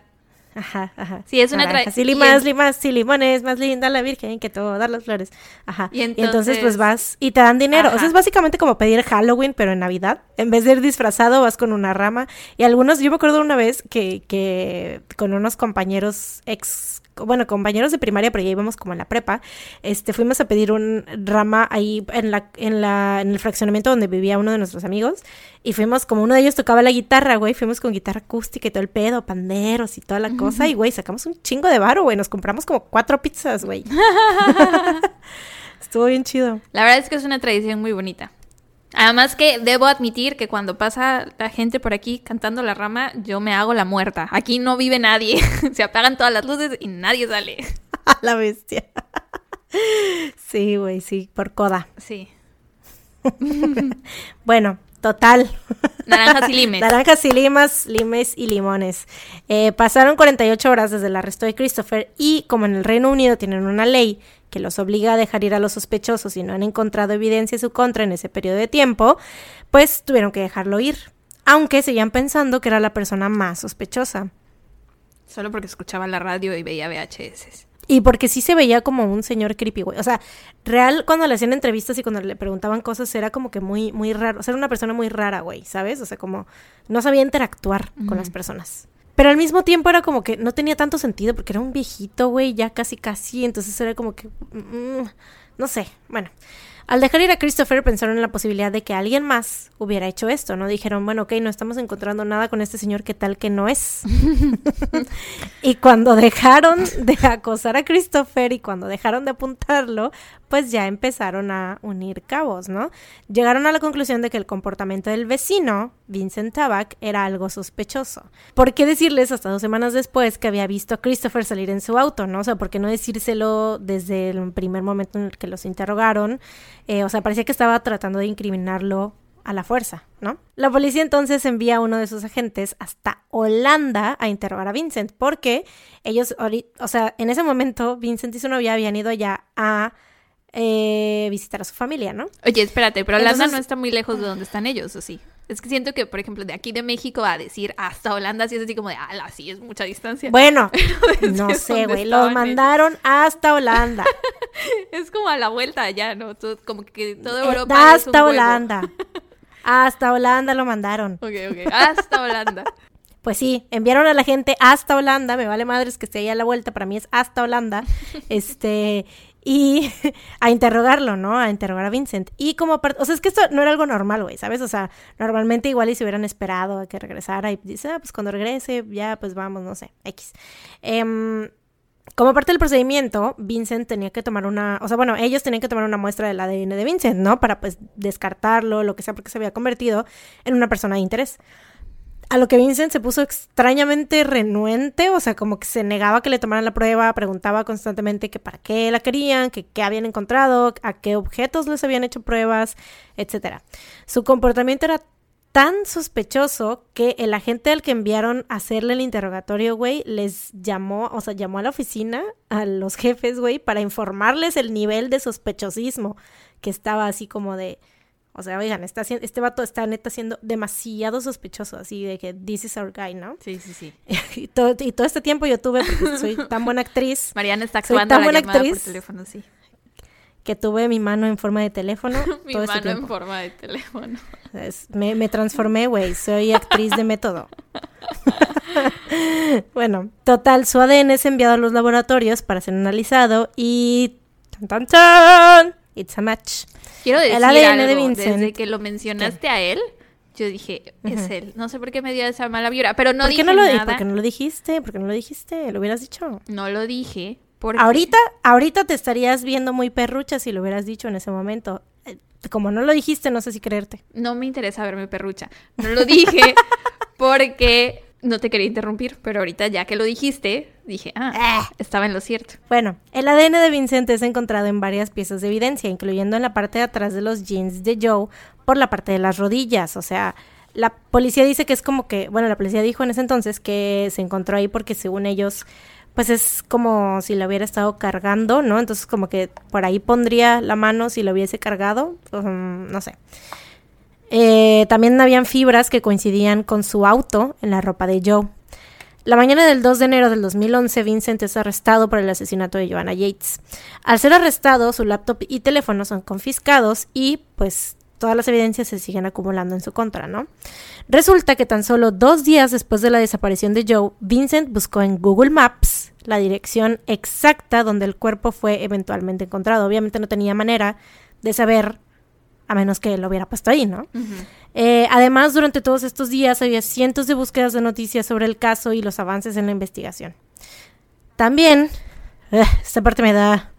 Ajá, ajá. Sí, es una Naranjas tra- y y limas, en- limas y limones, más linda la virgen que todas las flores. Ajá. Y Y entonces, pues vas y te dan dinero. O sea, Ajá. es básicamente como pedir Halloween, pero en Navidad. En vez de ir disfrazado, vas con una rama. Y algunos, yo me acuerdo una vez que, que con unos compañeros ex bueno, compañeros de primaria, pero ya íbamos como en la prepa, este, fuimos a pedir un rama ahí en la, en la, en el fraccionamiento donde vivía uno de nuestros amigos, y fuimos, como uno de ellos tocaba la guitarra, güey, fuimos con guitarra acústica y todo el pedo, panderos y toda la cosa, y güey, sacamos un chingo de varo, güey, nos compramos como cuatro pizzas, güey. Estuvo bien chido. La verdad es que es una tradición muy bonita. Además que debo admitir que cuando pasa la gente por aquí cantando la rama, yo me hago la muerta. Aquí no vive nadie. Se apagan todas las luces y nadie sale. A la bestia. Sí, güey, sí, por coda. Sí. Bueno, total. Naranjas y limes. Naranjas y limas, limes y limones. Eh, pasaron 48 horas desde el arresto de Christopher y como en el Reino Unido tienen una ley que los obliga a dejar ir a los sospechosos si no han encontrado evidencia en su contra en ese periodo de tiempo, pues tuvieron que dejarlo ir, aunque seguían pensando que era la persona más sospechosa. Solo porque escuchaba la radio y veía VHS. Y porque sí se veía como un señor creepy, güey. O sea, real, cuando le hacían entrevistas y cuando le preguntaban cosas, era como que muy, muy raro. O sea, era una persona muy rara, güey, ¿sabes? O sea, como no sabía interactuar con las personas. Pero al mismo tiempo era como que no tenía tanto sentido porque era un viejito, güey, ya casi, casi. Entonces era como que. mm, no sé. Bueno. Al dejar ir a Christopher pensaron en la posibilidad de que alguien más hubiera hecho esto, ¿no? Dijeron, bueno, ok, no estamos encontrando nada con este señor, ¿qué tal que no es? y cuando dejaron de acosar a Christopher y cuando dejaron de apuntarlo, pues ya empezaron a unir cabos, ¿no? Llegaron a la conclusión de que el comportamiento del vecino, Vincent Tabak, era algo sospechoso. ¿Por qué decirles hasta dos semanas después que había visto a Christopher salir en su auto, ¿no? O sea, ¿por qué no decírselo desde el primer momento en el que los interrogaron? Eh, o sea, parecía que estaba tratando de incriminarlo a la fuerza, ¿no? La policía entonces envía a uno de sus agentes hasta Holanda a interrogar a Vincent, porque ellos, o sea, en ese momento Vincent y su novia habían ido allá a eh, visitar a su familia, ¿no? Oye, espérate, pero Holanda Entonces- no está muy lejos de donde están ellos, ¿o sí? Es que siento que, por ejemplo, de aquí de México a decir hasta Holanda, sí es así como de, ala, sí, es mucha distancia. Bueno, no sé, güey, los mandaron hasta Holanda. Es como a la vuelta allá, ¿no? Todo- como que toda Eh, Europa es un hasta. Holanda. Hasta Holanda lo mandaron. Ok, ok. Hasta Holanda. Pues sí, enviaron a la gente hasta Holanda, me vale madres que esté ahí a la vuelta, para mí es hasta Holanda, este, y a interrogarlo, ¿no? A interrogar a Vincent. Y como parte, o sea, es que esto no era algo normal, güey, ¿sabes? O sea, normalmente igual y se hubieran esperado a que regresara y dice, ah, pues cuando regrese, ya, pues vamos, no sé, X. Em, como parte del procedimiento, Vincent tenía que tomar una, o sea, bueno, ellos tenían que tomar una muestra del ADN de Vincent, ¿no? Para pues descartarlo, lo que sea, porque se había convertido en una persona de interés. A lo que Vincent se puso extrañamente renuente, o sea, como que se negaba que le tomaran la prueba, preguntaba constantemente que para qué la querían, que qué habían encontrado, a qué objetos les habían hecho pruebas, etcétera. Su comportamiento era tan sospechoso que el agente al que enviaron a hacerle el interrogatorio, güey, les llamó, o sea, llamó a la oficina, a los jefes, güey, para informarles el nivel de sospechosismo que estaba así como de, o sea, oigan, está, este vato está neta siendo demasiado sospechoso, así de que this is our guy, ¿no? Sí, sí, sí. y, todo, y todo este tiempo yo tuve, porque soy tan buena actriz, Mariana está Soy actuando tan la buena actriz. por teléfono, sí. que tuve mi mano en forma de teléfono. Mi todo este mano en forma de teléfono. Es- me, me transformé, güey. Soy actriz de método. bueno, total, su ADN es enviado a los laboratorios para ser analizado y... ¡Tan, tan, tan! It's a match. Quiero decir El ADN de algo, Vincent. desde que lo mencionaste a él, yo dije, es él. No sé por qué me dio esa mala vibra, pero no ¿Por dije qué no lo di- nada. ¿Por qué no lo dijiste? ¿Por qué no lo dijiste? Lo hubieras dicho. No lo dije porque Ahorita, ahorita te estarías viendo muy perrucha si lo hubieras dicho en ese momento. Eh, Como no lo dijiste, no sé si creerte. no me interesa verme perrucha. No lo dije porque no te quería interrumpir, pero ahorita ya que lo dijiste, dije, ah, estaba en lo cierto. Bueno, el ADN de Vincent es encontrado en varias piezas de evidencia, incluyendo en la parte de atrás de los jeans de Joe por la parte de las rodillas. O sea, la policía dice que es como que, bueno, la policía dijo en ese entonces que se encontró ahí porque según ellos, pues es como si lo hubiera estado cargando, ¿no? Entonces como que por ahí pondría la mano si lo hubiese cargado, um, no sé. Eh, también habían fibras que coincidían con su auto en la ropa de Joe. La mañana del 2 de enero del 2011, Vincent es arrestado por el asesinato de Joanna Yates. Al ser arrestado, su laptop y teléfono son confiscados y, pues, todas las evidencias se siguen acumulando en su contra, ¿no? Resulta que tan solo dos días después de la desaparición de Joe, Vincent buscó en Google Maps la dirección exacta donde el cuerpo fue eventualmente encontrado. Obviamente no tenía manera de saber, a menos que lo hubiera puesto ahí, ¿no? Eh, además, durante todos estos días había cientos de búsquedas de noticias sobre el caso y los avances en la investigación. También, eh, esta parte me da...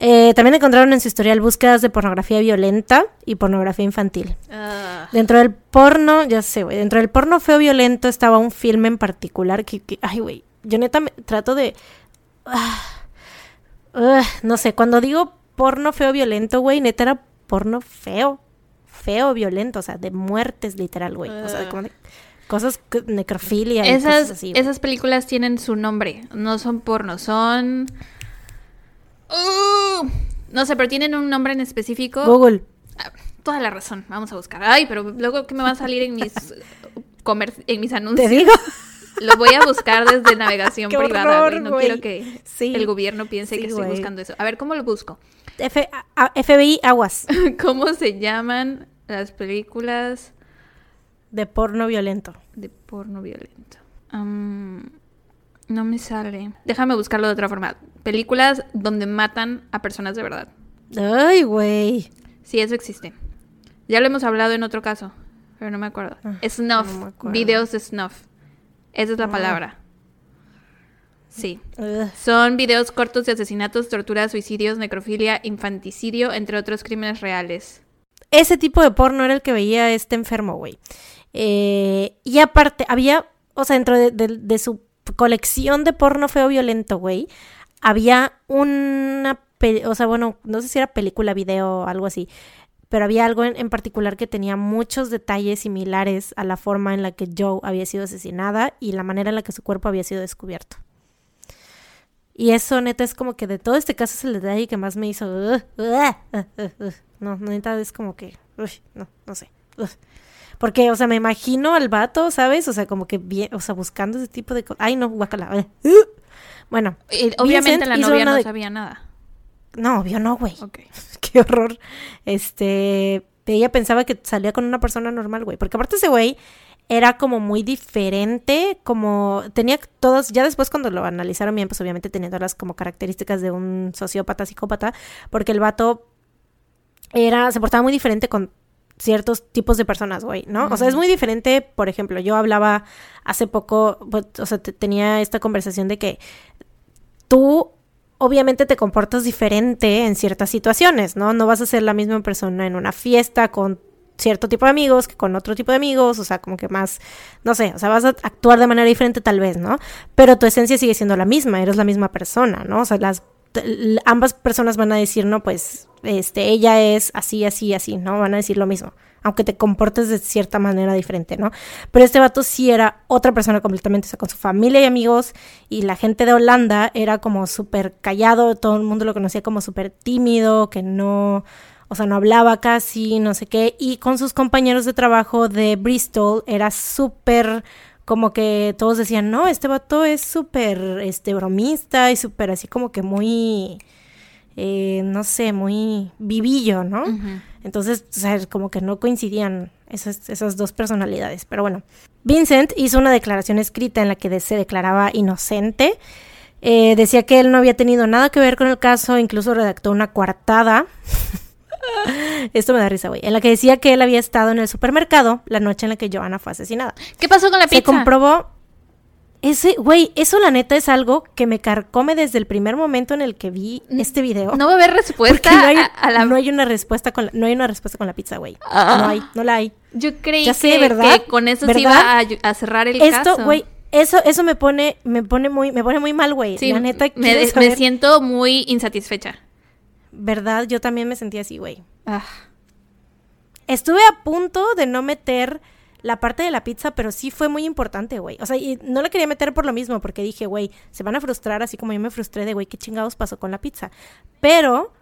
Eh, también encontraron en su historial búsquedas de pornografía violenta y pornografía infantil. Ah, Dentro del porno, ya sé, güey, dentro del porno feo violento estaba un filme en particular que, que- ay, güey, yo neta me trato de... ah, ah, no sé, cuando digo porno feo violento, güey, neta era porno feo, feo violento, o sea, de muertes literal, güey. O sea, Ah. como de cosas, necrofilia y esas, cosas así. güey. esas películas tienen su nombre, no son porno, son... Uh, no sé, pero tienen un nombre en específico. Google. Ah, Toda la razón, vamos a buscar. Ay, pero luego que me va a salir en mis comer- en mis Te anuncios. digo. Lo voy a buscar desde navegación Qué privada, horror. No quiero que Sí. el gobierno piense Sí, que estoy buscando eso. A ver, ¿cómo lo busco? F- FBI Aguas ¿Cómo se llaman las películas de porno violento. de porno violento? No me sale. Déjame buscarlo de otra forma. Películas donde matan a personas de verdad. Ay, güey. Sí, eso existe. Ya lo hemos hablado en otro caso, pero no me acuerdo. Ah, snuff. no me acuerdo. videos de snuff. Esa es la Ah. palabra. Sí. Son videos cortos de asesinatos, torturas, suicidios, necrofilia, infanticidio, entre otros crímenes reales. Ese tipo de porno era el que veía este enfermo, güey. Eh, y aparte, había, o sea, dentro de, de- de su colección de porno feo violento, güey, había una, o sea, bueno, no sé si era película, video o algo así, pero había algo en, en particular que tenía muchos detalles similares a la forma en la que Joe había sido asesinada y la manera en la que su cuerpo había sido descubierto. Y eso, neta, es como que de todo este caso es el detalle que más me hizo. "Ugh, ugh, ugh, ugh, ugh". No, neta, es como que. no, no sé. Porque, o sea, me imagino al vato, ¿sabes? O sea, como que bien, o sea, buscando ese tipo de cosas. Ay, no, guacala. uh. Bueno, Eh, obviamente Vincent la novia no de- sabía nada. No, obvio no, güey. Ok. Qué horror. Este, ella pensaba que salía con una persona normal, güey. Porque aparte ese güey era como muy diferente, como tenía todas, ya después cuando lo analizaron bien, pues obviamente tenía todas las como características de un sociópata, psicópata, porque el vato era, se portaba muy diferente con ciertos tipos de personas, güey, ¿no? O sea, es muy diferente, por ejemplo, yo hablaba hace poco, pues, o sea, te- tenía esta conversación de que tú obviamente te comportas diferente en ciertas situaciones, ¿no? No vas a ser la misma persona en una fiesta con cierto tipo de amigos que con otro tipo de amigos, o sea, como que más, no sé, o sea, vas a actuar de manera diferente tal vez, ¿no? Pero tu esencia sigue siendo la misma, eres la misma persona, ¿no? O sea, las ambas personas van a decir, no, pues, este, ella es así, así, así, ¿no? Van a decir lo mismo, aunque te comportes de cierta manera diferente, ¿no? Pero este vato sí era otra persona completamente, o sea, con su familia y amigos, y la gente de Holanda era como súper callado, todo el mundo lo conocía como súper tímido, que no, o sea, no hablaba casi, no sé qué, y con sus compañeros de trabajo de Bristol era súper como que todos decían, no, este vato es súper, este, bromista y súper así como que muy, eh, no sé, muy vivillo, ¿no? Entonces, o sea, como que no coincidían esas, esas dos personalidades. Pero bueno, Vincent hizo una declaración escrita en la que se declaraba inocente. Eh, decía que él no había tenido nada que ver con el caso, incluso redactó una coartada. Esto me da risa, güey. En la que decía que él había estado en el supermercado la noche en la que Joanna fue asesinada. ¿Qué pasó con la pizza? Se comprobó. Ese, güey, eso la neta es algo que me carcome desde el primer momento en el que vi este video. No va a haber respuesta no hay, a, a la... no hay una respuesta con la, no hay una respuesta con la pizza, güey. Ah. No hay, no la hay. Yo creí Ya sé, que, ¿verdad? que con eso ¿Verdad? se iba a, a cerrar el Esto, caso. güey, eso, eso me pone, me pone muy, me pone muy mal, güey. Sí, la neta, me, me siento muy insatisfecha. verdad, yo también me sentí así, güey. Ah. Estuve a punto de no meter la parte de la pizza, pero sí fue muy importante, güey. O sea, y no la quería meter por lo mismo, porque dije, güey, se van a frustrar así como yo me frustré de, güey, qué chingados pasó con la pizza. Pero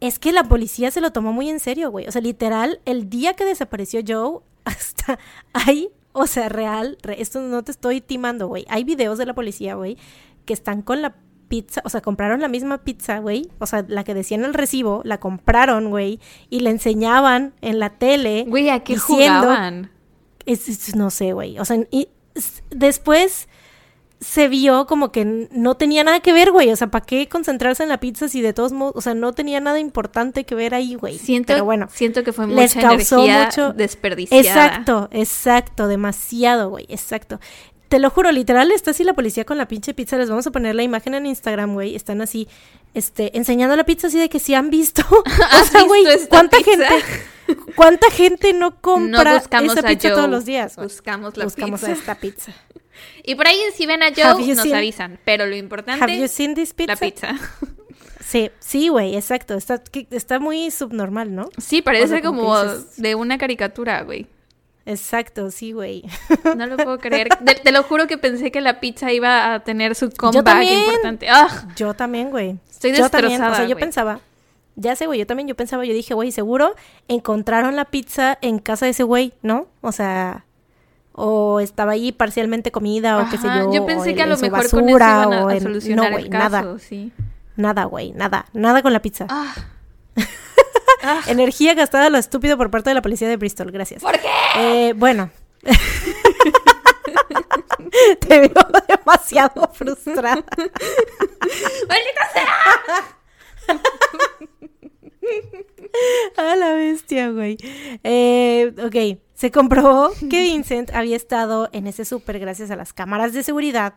es que la policía se lo tomó muy en serio, güey. O sea, literal, el día que desapareció Joe, hasta ahí, o sea, real, re- esto no te estoy timando, güey. Hay videos de la policía, güey, que están con la pizza, o sea, compraron la misma pizza, güey. O sea, la que decía en el recibo, la compraron, güey, y la enseñaban en la tele. Güey, ¿a qué diciendo- jugaban? Es- es- no sé, güey. O sea, y después se vio como que no tenía nada que ver, güey. O sea, ¿para qué concentrarse en la pizza si de todos modos, o sea, no tenía nada importante que ver ahí, güey? Siento, Pero bueno. siento que fue les mucha causó energía mucho- desperdiciada. Exacto, exacto, demasiado, güey, exacto. Te lo juro, literal, está así la policía con la pinche pizza. Les vamos a poner la imagen en Instagram, güey. Están así, este, enseñando la pizza así de que si han visto. o ¿Has sea, güey, ¿cuánta pizza? gente, cuánta gente no compra no esa pizza Joe, todos los días? Buscamos la Buscamos pizza. esta pizza. Y por ahí si ven a Joe, nos seen- avisan. Pero lo importante, Have you seen this pizza? la pizza. Sí, sí, güey, exacto. Está, está muy subnormal, ¿no? Sí, parece O sea, como como, que dices- de una caricatura, güey. Exacto, sí, güey. No lo puedo creer. De- te lo juro que pensé que la pizza iba a tener su comeback también. importante. ¡Ah! Yo también, güey. Estoy Yo también, o sea, yo güey. pensaba, ya sé, güey, yo también, yo pensaba, yo dije, güey, seguro encontraron la pizza en casa de ese güey, ¿no? O sea, o estaba ahí parcialmente comida o qué sé yo. Yo pensé o que a lo mejor con eso iban a, o a en- solucionar no, el güey, caso, nada, sí. nada, güey, nada, nada con la pizza. Ah. Ah. Energía gastada a lo estúpido por parte de la policía de Bristol, gracias. ¿Por qué? Eh, bueno. Te veo demasiado frustrada. ¡Maldita sea! A la bestia, güey. Eh, ok, se comprobó que Vincent había estado en ese súper gracias a las cámaras de seguridad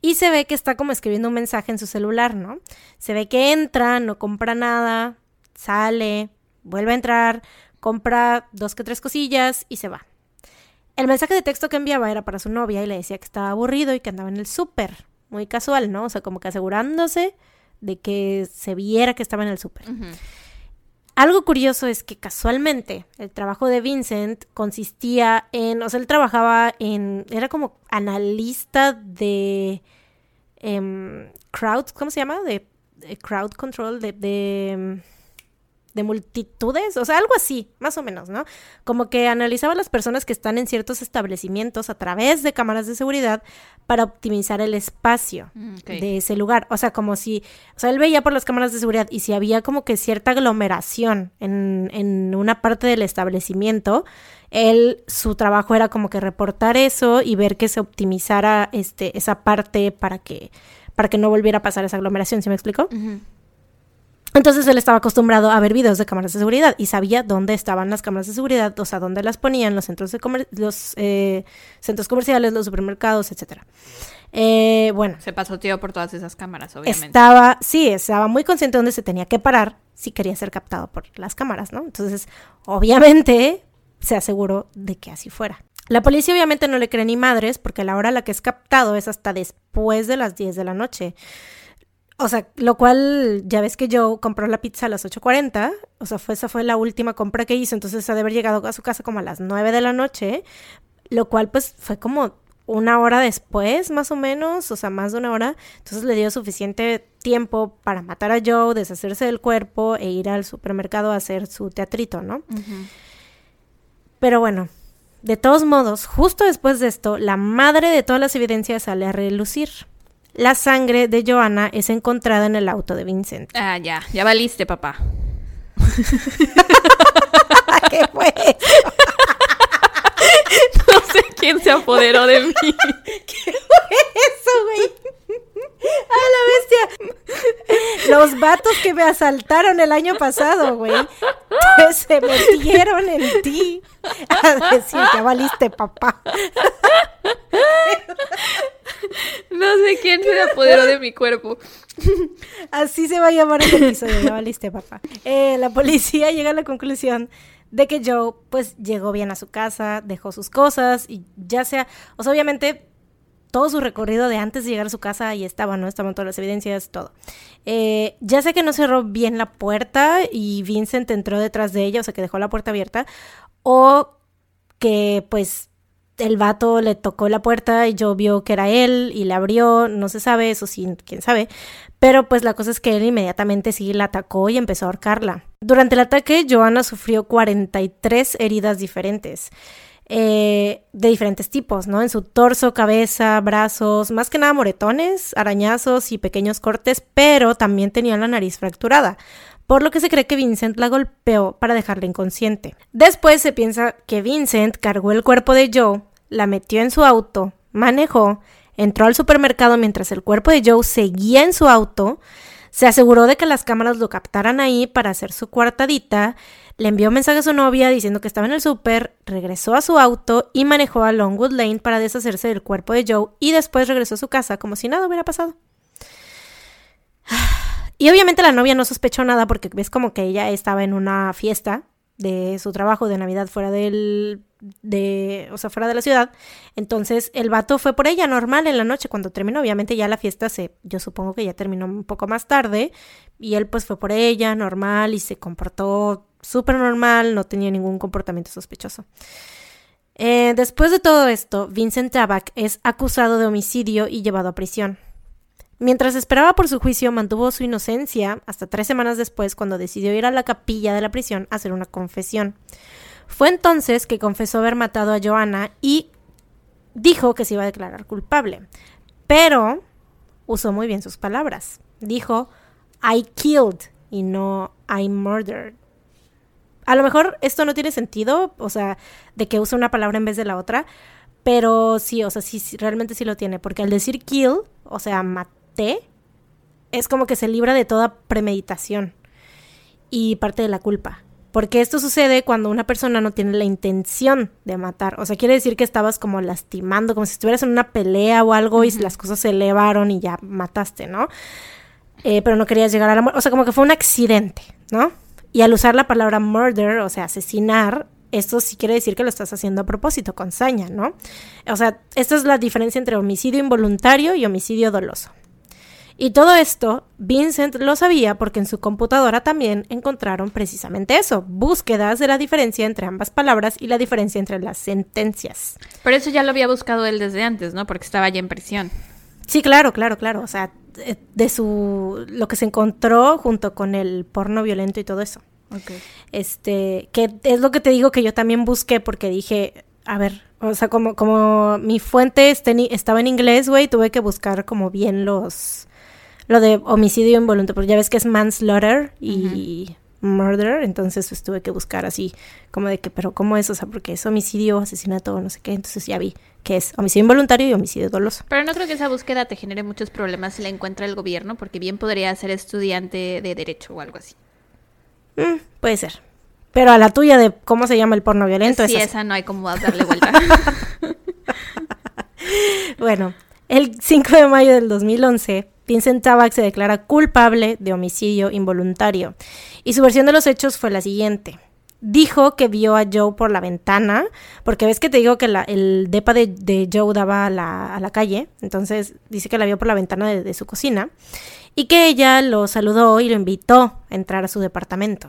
y se ve que está como escribiendo un mensaje en su celular, ¿no? Se ve que entra, no compra nada, sale, vuelve a entrar, compra dos que tres cosillas y se va. El mensaje de texto que enviaba era para su novia y le decía que estaba aburrido y que andaba en el súper. Muy casual, ¿no? O sea, como que asegurándose de que se viera que estaba en el súper. Algo curioso es que casualmente el trabajo de Vincent consistía en, o sea, él trabajaba en, era como analista de em, crowd, ¿cómo se llama? De, de crowd control, de, de, em, de multitudes, o sea, algo así, más o menos, ¿no? Como que analizaba a las personas que están en ciertos establecimientos a través de cámaras de seguridad para optimizar el espacio Mm, de ese lugar. O sea, como si, o sea, él veía por las cámaras de seguridad y si había como que cierta aglomeración en, en una parte del establecimiento, él, su trabajo era como que reportar eso y ver que se optimizara este, esa parte para que, para que no volviera a pasar esa aglomeración, ¿sí me explico? Entonces él estaba acostumbrado a ver videos de cámaras de seguridad y sabía dónde estaban las cámaras de seguridad, o sea, dónde las ponían, los centros, de comer- los, eh, centros comerciales, los supermercados, etcétera. Eh, bueno, Se pasoteó por todas esas cámaras, obviamente. estaba, sí, estaba muy consciente de dónde se tenía que parar si quería ser captado por las cámaras, ¿no? Entonces, obviamente, se aseguró de que así fuera. La policía obviamente no le cree ni madres porque la hora a la que es captado es hasta después de las 10 de la noche. O sea, lo cual, ya ves que Joe compró la pizza a las 8.40, o sea, fue, esa fue la última compra que hizo, entonces ha de haber llegado a su casa como a las 9 de la noche, lo cual pues fue como una hora después, más o menos, o sea, más de una hora, entonces le dio suficiente tiempo para matar a Joe, deshacerse del cuerpo e ir al supermercado a hacer su teatrito, ¿no? Pero bueno, de todos modos, justo después de esto, la madre de todas las evidencias sale a relucir. La sangre de Joanna es encontrada en el auto de Vincent. Ah, ya, ya valiste, papá. ¿Qué fue? No sé quién se apoderó de mí. ¿Qué fue eso, güey? ¡A la bestia! Los vatos que me asaltaron el año pasado, güey, se metieron en ti a decir, ya valiste, papá. No sé quién se apoderó de mi cuerpo. Así se va a llamar el episodio, ya valiste, papá. Eh, la policía llega a la conclusión de que Joe, pues, llegó bien a su casa, dejó sus cosas y ya sea, o sea, obviamente todo su recorrido de antes de llegar a su casa ahí estaba, ¿no? Estaban todas las evidencias, todo. Eh, ya sé que no cerró bien la puerta y Vincent entró detrás de ella, o sea que dejó la puerta abierta, o que pues el vato le tocó la puerta y yo vio que era él y le abrió, no se sabe, eso sí, quién sabe. Pero pues la cosa es que él inmediatamente sí la atacó y empezó a ahorcarla. Durante el ataque, Joanna sufrió 43 heridas diferentes. Eh, de diferentes tipos, ¿no? En su torso, cabeza, brazos, más que nada moretones, arañazos y pequeños cortes, pero también tenía la nariz fracturada, por lo que se cree que Vincent la golpeó para dejarla inconsciente. Después se piensa que Vincent cargó el cuerpo de Joe, la metió en su auto, manejó, entró al supermercado mientras el cuerpo de Joe seguía en su auto, se aseguró de que las cámaras lo captaran ahí para hacer su cuartadita, le envió mensaje a su novia diciendo que estaba en el súper, regresó a su auto y manejó a Longwood Lane para deshacerse del cuerpo de Joe y después regresó a su casa como si nada hubiera pasado. Y obviamente la novia no sospechó nada porque ves como que ella estaba en una fiesta de su trabajo de Navidad fuera del de, o sea, fuera de la ciudad. Entonces, el vato fue por ella normal en la noche cuando terminó. Obviamente ya la fiesta se, yo supongo que ya terminó un poco más tarde. Y él pues fue por ella normal y se comportó súper normal, no tenía ningún comportamiento sospechoso. Eh, después de todo esto, Vincent Tabak es acusado de homicidio y llevado a prisión. Mientras esperaba por su juicio, mantuvo su inocencia hasta tres semanas después cuando decidió ir a la capilla de la prisión a hacer una confesión. Fue entonces que confesó haber matado a Joanna y dijo que se iba a declarar culpable. Pero usó muy bien sus palabras. Dijo, I killed y no I murdered. A lo mejor esto no tiene sentido, o sea, de que usa una palabra en vez de la otra, pero sí, o sea, sí, realmente sí lo tiene, porque al decir kill, o sea, es como que se libra de toda premeditación y parte de la culpa. Porque esto sucede cuando una persona no tiene la intención de matar. O sea, quiere decir que estabas como lastimando, como si estuvieras en una pelea o algo y las cosas se elevaron y ya mataste, ¿no? Eh, pero no querías llegar a la muerte. O sea, como que fue un accidente, ¿no? Y al usar la palabra murder, o sea, asesinar, esto sí quiere decir que lo estás haciendo a propósito, con saña, ¿no? O sea, esta es la diferencia entre homicidio involuntario y homicidio doloso. Y todo esto, Vincent lo sabía porque en su computadora también encontraron precisamente eso, búsquedas de la diferencia entre ambas palabras y la diferencia entre las sentencias. Pero eso ya lo había buscado él desde antes, ¿no? Porque estaba ya en prisión. Sí, claro, claro, claro. O sea, de su lo que se encontró junto con el porno violento y todo eso. Okay. Este, que es lo que te digo que yo también busqué porque dije, a ver, o sea, como, como mi fuente estaba en inglés, güey, tuve que buscar como bien los lo de homicidio involuntario, porque ya ves que es manslaughter y murder, entonces pues, tuve que buscar así como de que, pero ¿cómo es? O sea, porque es homicidio, asesinato, no sé qué, entonces ya vi que es homicidio involuntario y homicidio doloso. Pero no creo que esa búsqueda te genere muchos problemas si la encuentra el gobierno, porque bien podría ser estudiante de derecho o algo así. Mm, puede ser. Pero a la tuya de cómo se llama el porno violento. Sí, esa no hay como darle vuelta. bueno, el 5 de mayo del 2011, Vincent Tabak se declara culpable de homicidio involuntario. Y su versión de los hechos fue la siguiente. Dijo que vio a Joe por la ventana, porque ves que te digo que el depa de, Joe daba a la, calle, entonces dice que la vio por la ventana de, de su cocina, y que ella lo saludó y lo invitó a entrar a su departamento.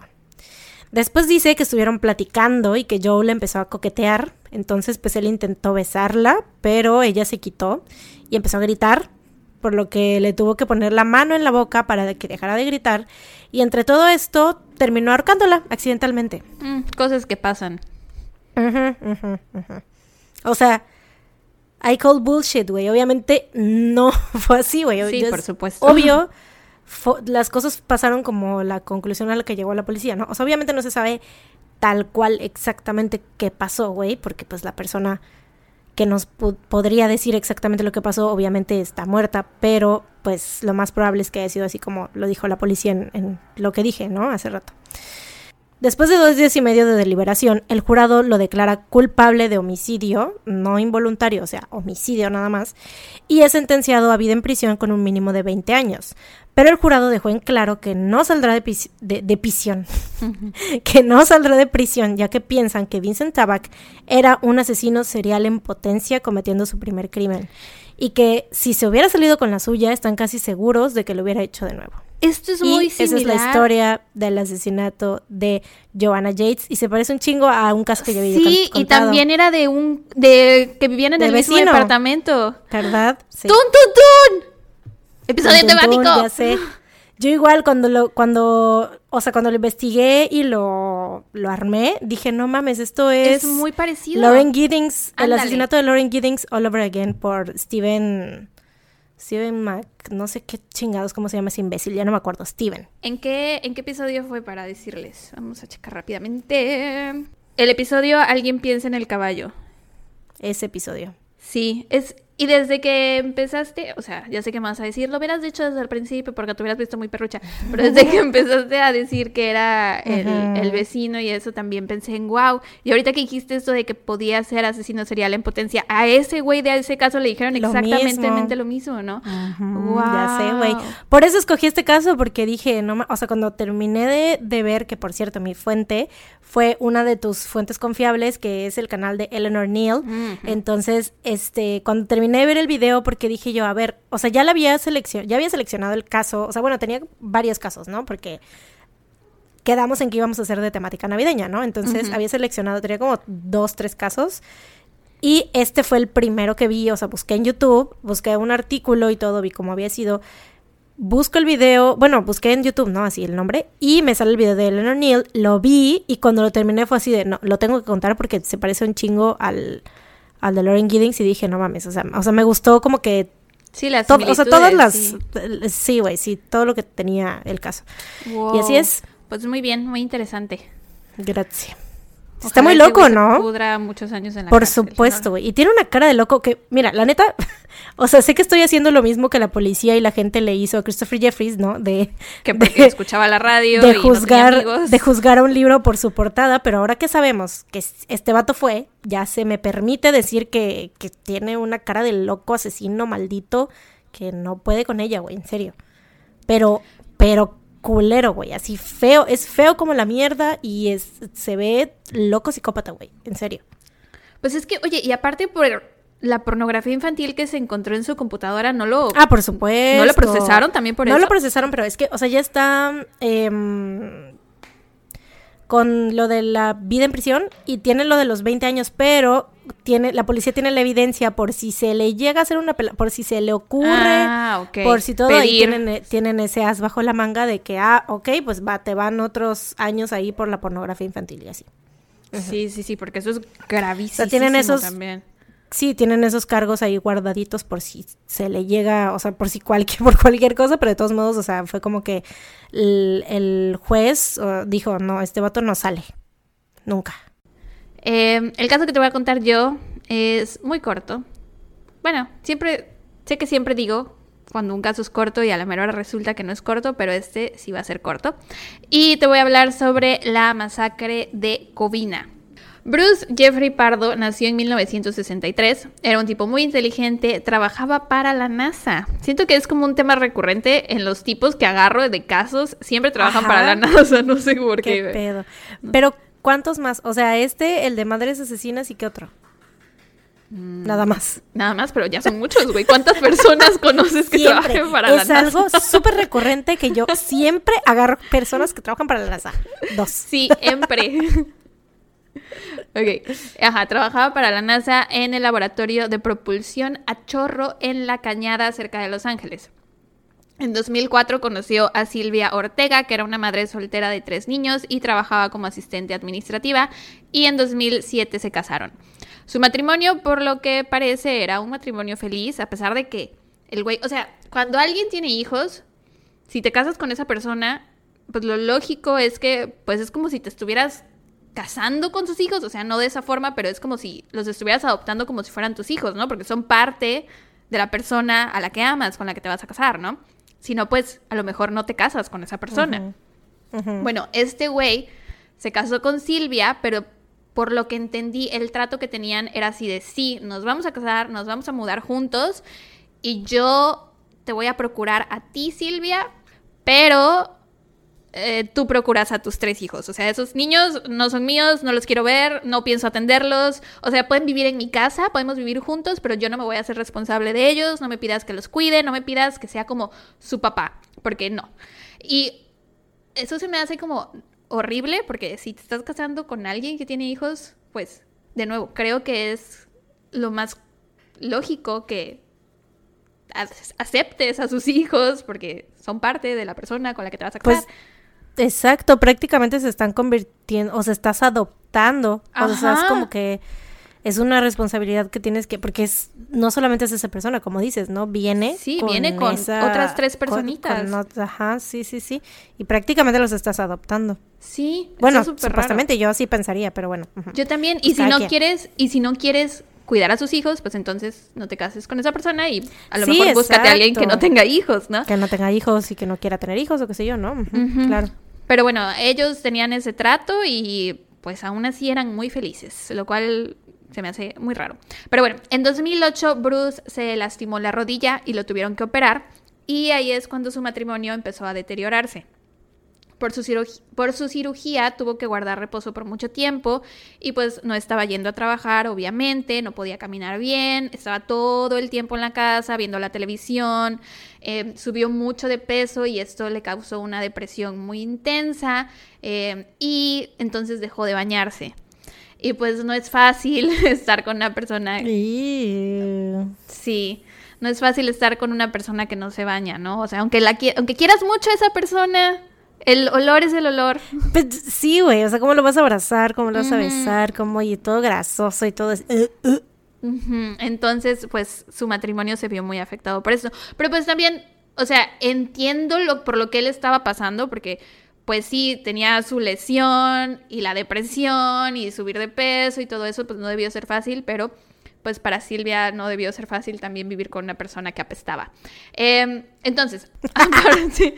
Después dice que estuvieron platicando y que Joe le empezó a coquetear, entonces pues él intentó besarla, pero ella se quitó y empezó a gritar, por lo que le tuvo que poner la mano en la boca para que dejara de gritar, y entre todo esto terminó ahorcándola accidentalmente. Mm, cosas que pasan. O sea, I call bullshit, güey. Obviamente no fue así, güey. Sí, por supuesto. Obvio, las cosas pasaron como la conclusión a la que llegó la policía, ¿no? O sea, obviamente no se sabe tal cual exactamente qué pasó, güey, porque pues la persona que nos podría decir exactamente lo que pasó, obviamente está muerta, pero pues lo más probable es que haya sido así como lo dijo la policía en, en lo que dije, ¿no? Hace rato. Después de dos días y medio de deliberación, el jurado lo declara culpable de homicidio, no involuntario, o sea, homicidio nada más, y es sentenciado a vida en prisión con un mínimo de 20 años. Pero el jurado dejó en claro que no saldrá de, pis- de- de prisión, que no saldrá de prisión, ya que piensan que Vincent Tabak era un asesino serial en potencia cometiendo su primer crimen, y que si se hubiera salido con la suya, están casi seguros de que lo hubiera hecho de nuevo. Esto es Y muy esa similar. es la historia del asesinato de Joanna Yates y se parece un chingo a un caso que yo había Sí, y también era de un de que vivían en De el mismo vecino. departamento. ¿Verdad? Sí. ¡Tun, tun, tun! Episodio temático. ya sé. Yo igual cuando lo, cuando, o sea, cuando lo investigué y lo, lo armé, dije, no mames, esto es, Es muy parecido. Lauren Giddings, el asesinato de Lauren Giddings all over again por Steven, Steven Mac, no sé qué chingados, cómo se llama ese imbécil, ya no me acuerdo, Steven. ¿En qué, ¿En qué episodio fue para decirles? Vamos a checar rápidamente. El episodio Alguien piensa en el caballo. Ese episodio. Sí, es... Y desde que empezaste, o sea, ya sé que me vas a decir, lo hubieras dicho desde el principio porque te hubieras visto muy perrucha, pero desde que empezaste a decir que era el, vecino y eso también pensé en wow. Y ahorita que dijiste esto de que podía ser asesino serial en potencia, a ese güey de ese caso le dijeron Lo exactamente mismo. lo mismo, ¿no? Ujú, Ya sé, güey. Por eso escogí este caso, porque dije, no o sea, cuando terminé de, de ver, que por cierto, mi fuente fue una de tus fuentes confiables, que es el canal de Eleanor Neal. Entonces, este, cuando terminé de ver el video, porque dije yo, a ver, o sea, ya la había seleccionado, ya había seleccionado el caso, o sea, bueno, tenía varios casos, ¿no? Porque quedamos en que íbamos a hacer de temática navideña, ¿no? Entonces, había seleccionado, tenía como dos, tres casos. Y este fue el primero que vi, o sea, busqué en YouTube, busqué un artículo y todo, vi cómo había sido. Busco el video, bueno, busqué en YouTube, ¿no? Así el nombre, y me sale el video de Eleanor Neal, lo vi y cuando lo terminé fue así de, no, lo tengo que contar porque se parece un chingo al, al de Lauren Giddings y dije, no mames, o sea, o sea me gustó como que, Sí, las to- o sea, todas las, sí, güey, sí, todo lo que tenía el caso. Y así es, Pues muy bien, muy interesante. gracias. Está muy loco, ¿no? pudra muchos años en la Por cárcel, supuesto, ¿no? güey. Y tiene una cara de loco que, mira, la neta, o sea, sé que estoy haciendo lo mismo que la policía y la gente le hizo a Christopher Jeffries, ¿no? De, Que de- escuchaba la radio de y no tenía juzgar, amigos. de juzgar a un libro por su portada, pero ahora que sabemos que este vato fue, ya se me permite decir que, que tiene una cara de loco asesino maldito que no puede con ella, güey, en serio. Pero, pero culero, güey, así feo, es feo como la mierda y es, se ve loco psicópata, güey, en serio. Pues es que, oye, y aparte por la pornografía infantil que se encontró en su computadora, no lo... Ah, por supuesto. ¿No lo procesaron también por no eso? lo procesaron, pero es que, o sea, ya está em, con lo de la vida en prisión y tiene lo de los 20 años, pero tiene la policía tiene la evidencia por si se le llega a hacer una pela- por si se le ocurre, Ah, por si todo Pedir. tienen, eh, tienen ese as bajo la manga de que, ah, ok, pues va, te van otros años ahí por la pornografía infantil y así. Sí, sí, sí, porque eso es gravísimo tienen esos- también. Sí, tienen esos cargos ahí guardaditos por si se le llega, o sea, por si cualquier, por cualquier cosa, pero de todos modos, o sea, fue como que el, juez dijo, no, este vato no sale. Nunca. Eh, el caso que te voy a contar yo es muy corto. Bueno, siempre, sé que siempre digo cuando un caso es corto y a la mera resulta que no es corto, pero este sí va a ser corto. Y te voy a hablar sobre la masacre de Covina. Bruce Jeffrey Pardo nació en 1963, era un tipo muy inteligente, trabajaba para la NASA. Siento que es como un tema recurrente en los tipos que agarro de casos, siempre trabajan Ajá. para la NASA, no sé por Qué qué. pedo. Pero, ¿cuántos más? O sea, este, el de madres asesinas y qué otro. Mm. Nada más. Nada más, pero ya son muchos, güey. ¿Cuántas personas conoces que Siempre. trabajan para la es NASA? algo súper recurrente que yo siempre agarro personas que trabajan para la NASA. Dos. Siempre. ok. Ajá, trabajaba para la NASA en el laboratorio de propulsión a chorro en la cañada cerca de Los Ángeles. En 2004 conoció a Silvia Ortega, que era una madre soltera de tres niños y trabajaba como asistente administrativa, y en 2007 se casaron. Su matrimonio, por lo que parece, era un matrimonio feliz, a pesar de que el güey, o sea, cuando alguien tiene hijos, si te casas con esa persona, pues lo lógico es que, pues es como si te estuvieras casando con sus hijos, o sea, no de esa forma, pero es como si los estuvieras adoptando como si fueran tus hijos, ¿no? Porque son parte de la persona a la que amas, con la que te vas a casar, ¿no? Si no, pues a lo mejor no te casas con esa persona. Bueno, este güey se casó con Silvia, pero por lo que entendí, el trato que tenían era así de sí, nos vamos a casar, nos vamos a mudar juntos y yo te voy a procurar a ti, Silvia, pero eh, tú procuras a tus tres hijos. O sea, esos niños no son míos, no los quiero ver, no pienso atenderlos. O sea, pueden vivir en mi casa, podemos vivir juntos, pero yo no me voy a hacer responsable de ellos. No me pidas que los cuide, no me pidas que sea como su papá, porque no. Y eso se me hace como horrible, porque si te estás casando con alguien que tiene hijos, pues, de nuevo, creo que es lo más lógico que aceptes a sus hijos porque son parte de la persona con la que te vas a casar. Pues, Exacto, prácticamente se están convirtiendo, o se estás adoptando, o sea, es como que es una responsabilidad que tienes que, porque es, no solamente es esa persona, como dices, ¿no? Viene. Sí, viene con otras tres personitas. ajá, sí, sí, sí. Y prácticamente los estás adoptando. Sí, bueno, supuestamente yo así pensaría, pero bueno. Yo también, y si no quieres, y si no quieres cuidar a sus hijos, pues entonces no te cases con esa persona y a lo mejor búscate a alguien que no tenga hijos, ¿no? Que no tenga hijos y que no quiera tener hijos o qué sé yo, ¿no? Claro. Pero bueno, ellos tenían ese trato y pues aún así eran muy felices, lo cual se me hace muy raro. Pero bueno, en 2008 Bruce se lastimó la rodilla y lo tuvieron que operar y ahí es cuando su matrimonio empezó a deteriorarse. Por su, por su, cirugía tuvo que guardar reposo por mucho tiempo y pues no estaba yendo a trabajar, obviamente, no podía caminar bien, estaba todo el tiempo en la casa viendo la televisión, eh, subió mucho de peso y esto le causó una depresión muy intensa eh, y entonces dejó de bañarse. Y pues no es fácil estar con una persona... Sí no es fácil estar con una persona que no se baña, ¿no? O sea, aunque, la, aunque quieras mucho a esa persona, el olor es el olor. Pues sí, güey, o sea, ¿cómo lo vas a abrazar? ¿Cómo lo vas a besar? ¿Cómo? Y todo grasoso y todo es... Uh, uh. Entonces, pues su matrimonio se vio muy afectado por eso. Pero pues también, o sea, entiendo lo, por lo que él estaba pasando, porque pues sí, tenía su lesión y la depresión y subir de peso y todo eso, pues no debió ser fácil, pero pues para Silvia no debió ser fácil también vivir con una persona que apestaba. Em, entonces,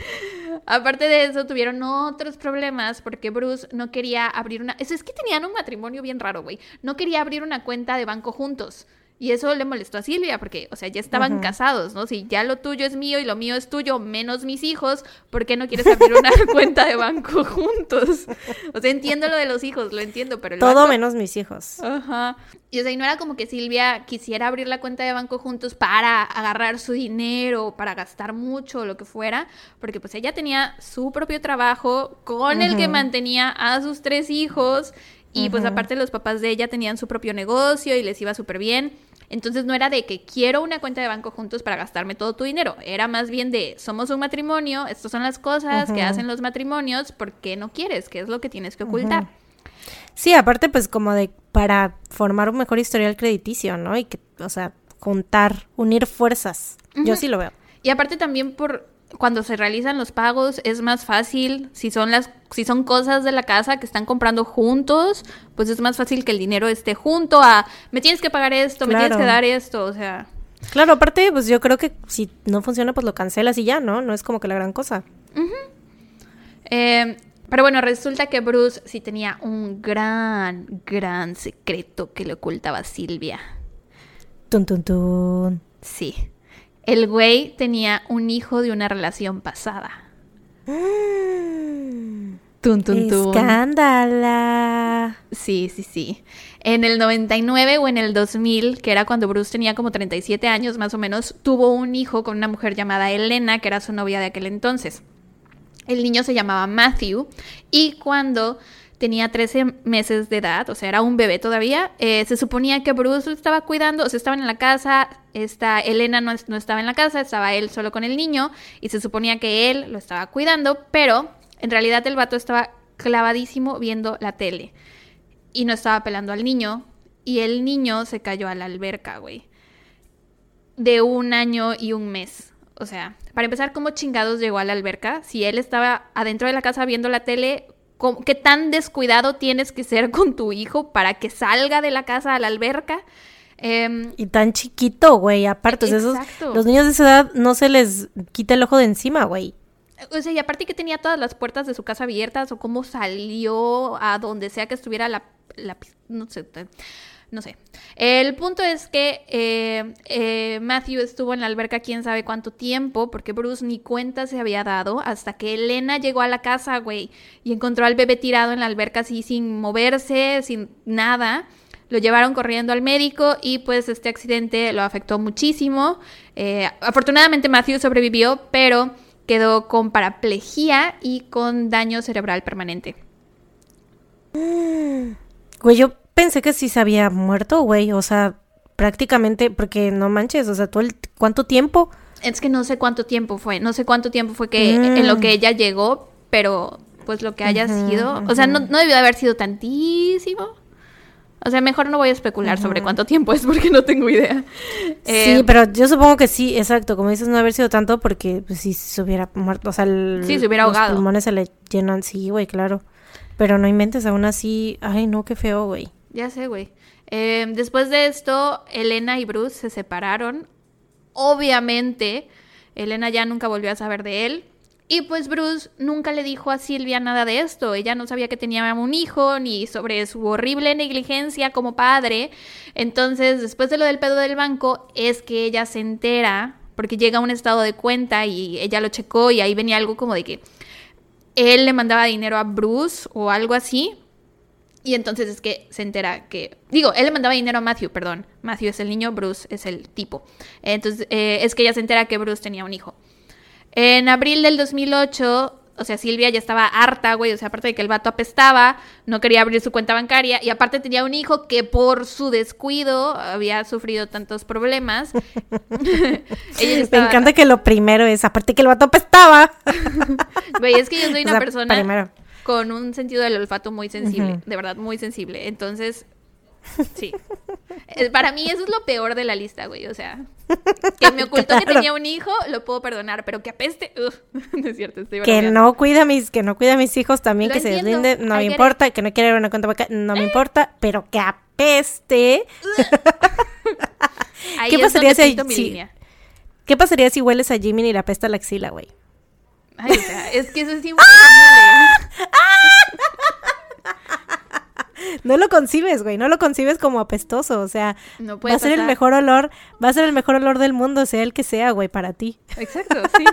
aparte, de eso, tuvieron otros problemas porque Bruce no quería abrir una... Eso es que tenían un matrimonio bien raro, güey. No quería abrir una cuenta de banco juntos. Y eso le molestó a Silvia porque, o sea, ya estaban casados, ¿no? Si ya lo tuyo es mío y lo mío es tuyo, menos mis hijos, ¿por qué no quieres abrir una cuenta de banco juntos? O sea, entiendo lo de los hijos, lo entiendo, pero... Todo menos mis hijos. Ajá. Y o sea, y no era como que Silvia quisiera abrir la cuenta de banco juntos para agarrar su dinero, para gastar mucho o lo que fuera, porque pues ella tenía su propio trabajo con el que mantenía a sus tres hijos y pues aparte los papás de ella tenían su propio negocio y les iba súper bien. Entonces no era de que quiero una cuenta de banco juntos para gastarme todo tu dinero. Era más bien de somos un matrimonio, estas son las cosas que hacen los matrimonios, ¿por qué no quieres? ¿Qué es lo que tienes que ocultar? Sí, aparte pues como de para formar un mejor historial crediticio, ¿no? Y que, o sea, juntar, unir fuerzas. Yo sí lo veo. Y aparte también por cuando se realizan los pagos es más fácil si son las si son cosas de la casa que están comprando juntos pues es más fácil que el dinero esté junto a me tienes que pagar esto me tienes que dar esto o sea. Claro aparte pues yo creo que si no funciona pues lo cancelas y ya no no es como que la gran cosa. Em, pero bueno resulta que Bruce sí tenía un gran gran secreto que le ocultaba a Silvia. Tun tun tun. Sí el güey tenía un hijo de una relación pasada. ¡Tun, tun, tun. Escándala. Sí, sí, sí. En el 99 o en el 2000, que era cuando Bruce tenía como 37 años más o menos, tuvo un hijo con una mujer llamada Elena, que era su novia de aquel entonces. El niño se llamaba Matthew y cuando tenía 13 meses de edad, o sea, era un bebé todavía. Eh, se suponía que Bruce lo estaba cuidando, o sea, estaban en la casa, esta Elena no, no, estaba en la casa, estaba él solo con el niño, y se suponía que él lo estaba cuidando, pero en realidad el vato estaba clavadísimo viendo la tele y no estaba pelando al niño, y el niño se cayó a la alberca, güey. De un año y un mes. O sea, para empezar, ¿cómo chingados llegó a la alberca? Si él estaba adentro de la casa viendo la tele, ¿qué tan descuidado tienes que ser con tu hijo para que salga de la casa a la alberca? Em, y tan chiquito, güey, aparte, esos, los niños de esa edad no se les quita el ojo de encima, güey. O sea, y aparte que tenía todas las puertas de su casa abiertas o cómo salió a donde sea que estuviera la, la no sé, no sé. El punto es que eh, eh, Matthew estuvo en la alberca quién sabe cuánto tiempo, porque Bruce ni cuenta se había dado hasta que Elena llegó a la casa, güey, y encontró al bebé tirado en la alberca así sin moverse, sin nada. Lo llevaron corriendo al médico y pues este accidente lo afectó muchísimo. Eh, afortunadamente Matthew sobrevivió, pero quedó con paraplegia y con daño cerebral permanente. Güey, yo pensé que sí se había muerto, güey. O sea, prácticamente, porque no manches, o sea, todo el, ¿cuánto tiempo? Es que no sé cuánto tiempo fue, no sé cuánto tiempo fue que en lo que mm. ella llegó, pero pues lo que haya sido, o sea, no, no, debió haber sido tantísimo. O sea, mejor no voy a especular sobre cuánto tiempo es porque no tengo idea. sí, eh, pero yo supongo que sí, exacto. Como dices, no haber sido tanto porque pues, si se hubiera muerto, o sea, sí, se hubiera ahogado. Los pulmones se le llenan, sí, güey, claro. Pero no inventes, aún así, ay, no, qué feo, güey. Ya sé, güey. Em, después de esto, Elena y Bruce se separaron. Obviamente, Elena ya nunca volvió a saber de él. Y pues Bruce nunca le dijo a Silvia nada de esto. Ella no sabía que tenía un hijo ni sobre su horrible negligencia como padre. Entonces, después de lo del pedo del banco, es que ella se entera porque llega a un estado de cuenta y ella lo checó y ahí venía algo como de que él le mandaba dinero a Bruce o algo así y entonces es que se entera que, digo, él le mandaba dinero a Matthew, perdón. Matthew es el niño, Bruce es el tipo. Entonces eh, es que ella se entera que Bruce tenía un hijo. En abril del 2008, o sea, Silvia ya estaba harta, güey, o sea, aparte de que el vato apestaba, no quería abrir su cuenta bancaria y aparte tenía un hijo que por su descuido había sufrido tantos problemas. Me encanta que lo primero es, aparte que el vato apestaba. Güey, es que yo soy una persona... Primero con un sentido del olfato muy sensible, de verdad, muy sensible. Entonces, sí. Para mí eso es lo peor de la lista, güey. O sea, que me ocultó que tenía un hijo, lo puedo perdonar, pero que apeste, no es cierto, estoy Que no cuida a mis, que no cuida a mis hijos también, que se deslinde, no me importa, que no quiera ver una cuenta bancaria, no me eh. importa, pero que apeste. ¿Qué pasaría si, ¿Qué pasaría si hueles a Jimmy y le apesta la axila, güey? Ay, o sea, es que eso es imposible. No lo concibes, güey, no lo concibes como apestoso, o sea, va a ser el mejor olor, va a ser el mejor olor del mundo, sea el que sea, güey, para ti. Exacto, sí.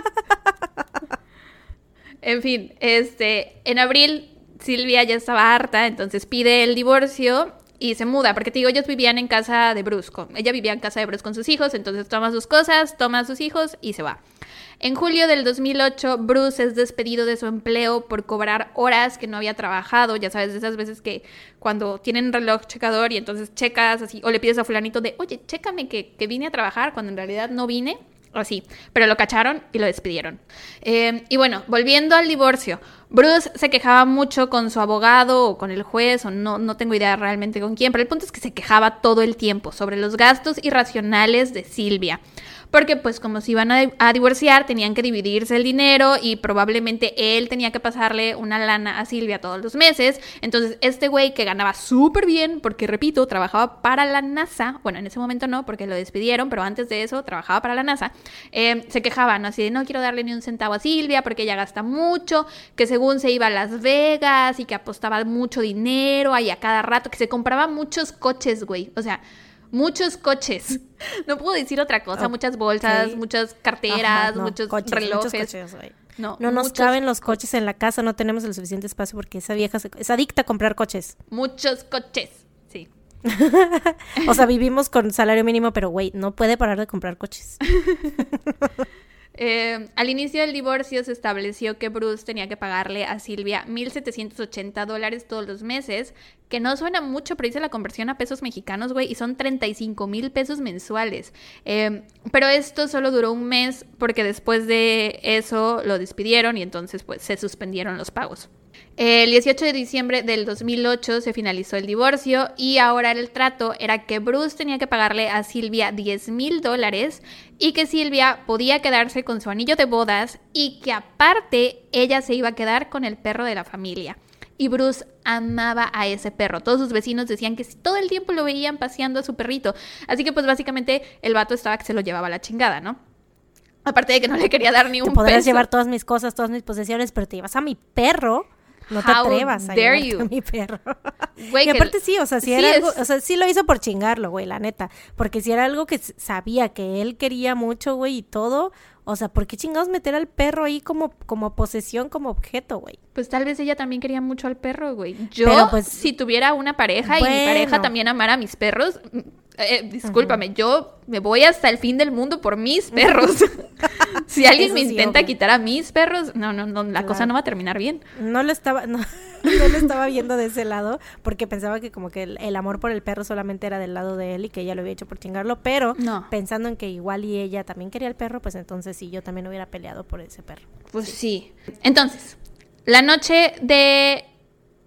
en fin, este, en abril Silvia ya estaba harta, entonces pide el divorcio y se muda, porque te digo, ellos vivían en casa de Bruce, ella vivía en casa de Bruce con sus hijos, entonces toma sus cosas, toma a sus hijos y se va. En julio del 2008, Bruce es despedido de su empleo por cobrar horas que no había trabajado. Ya sabes, de esas veces que cuando tienen reloj checador y entonces checas así, o le pides a fulanito de, oye, chécame que, que vine a trabajar cuando en realidad no vine. Así, pero lo cacharon y lo despidieron. Eh, y bueno, volviendo al divorcio, Bruce se quejaba mucho con su abogado o con el juez, o no, no tengo idea realmente con quién, pero el punto es que se quejaba todo el tiempo sobre los gastos irracionales de Silvia porque pues como se iban a, divorciar tenían que dividirse el dinero y probablemente él tenía que pasarle una lana a Silvia todos los meses. Entonces este güey que ganaba súper bien, porque repito, trabajaba para la NASA, bueno, en ese momento no, porque lo despidieron, pero antes de eso trabajaba para la NASA, eh, se quejaban así de no quiero darle ni un centavo a Silvia porque ella gasta mucho, que según se iba a Las Vegas y que apostaba mucho dinero ahí a cada rato, que se compraba muchos coches, güey. O sea, muchos coches. No puedo decir otra cosa, muchas bolsas, muchas carteras, muchos relojes. no, no nos caben los coches en la casa, no tenemos el suficiente espacio porque esa vieja es adicta a comprar coches. Muchos coches, sí. o sea, vivimos con salario mínimo, pero güey, no puede parar de comprar coches. Eh, al inicio del divorcio se estableció que Bruce tenía que pagarle a Silvia 1.780 dólares todos los meses, que no suena mucho, pero hice la conversión a pesos mexicanos, güey, y son 35 mil pesos mensuales. Eh, pero esto solo duró un mes porque después de eso lo despidieron y entonces pues se suspendieron los pagos. El 18 de diciembre del 2008 se finalizó el divorcio y ahora el trato era que Bruce tenía que pagarle a Silvia 10 mil dólares y que Silvia podía quedarse con su anillo de bodas y que aparte ella se iba a quedar con el perro de la familia. Y Bruce amaba a ese perro. Todos sus vecinos decían que todo el tiempo lo veían paseando a su perrito. Así que pues básicamente el vato estaba que se lo llevaba a la chingada, ¿no? Aparte de que no le quería dar ni un Te podrías peso. llevar todas mis cosas, todas mis posesiones, pero te llevas a mi perro. No te How atrevas a dare you. a mi perro. Güey, y que- aparte sí, o sea, si sí era algo, o sea, sí lo hizo por chingarlo, güey, la neta. Porque si era algo que sabía que él quería mucho, güey, y todo, o sea, ¿por qué chingados meter al perro ahí como, como posesión, como objeto, güey? Pues tal vez ella también quería mucho al perro, güey. Yo, Pero, pues, si tuviera una pareja y mi pareja también amara a mis perros, eh, discúlpame, yo me voy hasta el fin del mundo por mis perros. si alguien me sí, intenta quitar a mis perros, no, no, no, la cosa no va a terminar bien. No lo estaba, no, no lo estaba viendo de ese lado, porque pensaba que como que el, el amor por el perro solamente era del lado de él y que ella lo había hecho por chingarlo, pero No. pensando en que igual y ella también quería el perro, pues entonces sí, yo también hubiera peleado por ese perro. Pues sí. Entonces, la noche de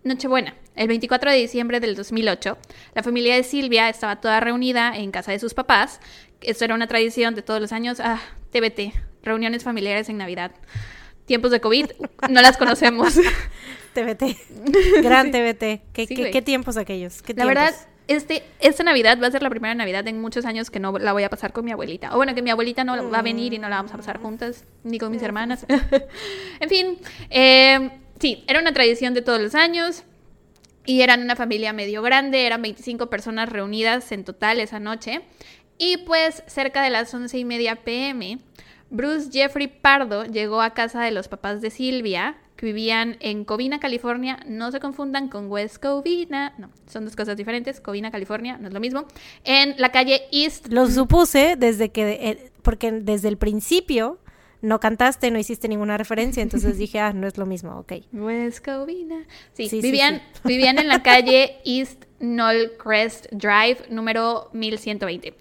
Nochebuena, el 24 de diciembre del 2008, la familia de Silvia estaba toda reunida en casa de sus papás. Esto era una tradición de todos los años. Ah, TBT, reuniones familiares en Navidad. Tiempos de COVID, no las conocemos. TBT, gran TBT, ¿Qué, Sí, qué, güey. qué tiempos aquellos? ¿Qué La tiempos? verdad, este, esta Navidad va a ser la primera Navidad en muchos años que no la voy a pasar con mi abuelita. O bueno, que mi abuelita no va a venir y no la vamos a pasar juntas, ni con mis hermanas. en fin, eh, sí, era una tradición de todos los años. Y eran una familia medio grande, eran 25 personas reunidas en total esa noche. Y pues cerca de las once y media pm, Bruce Jeffrey Pardo llegó a casa de los papás de Silvia, que vivían en Covina, California. No se confundan con West Covina, no, son dos cosas diferentes. Covina, California, no es lo mismo. En la calle East. Lo supuse desde que, eh, porque desde el principio no cantaste, no hiciste ninguna referencia, entonces dije, ah, no es lo mismo, ok. West Covina. Sí, vivían, sí. vivían en la calle East Knollcrest Drive, número 1120.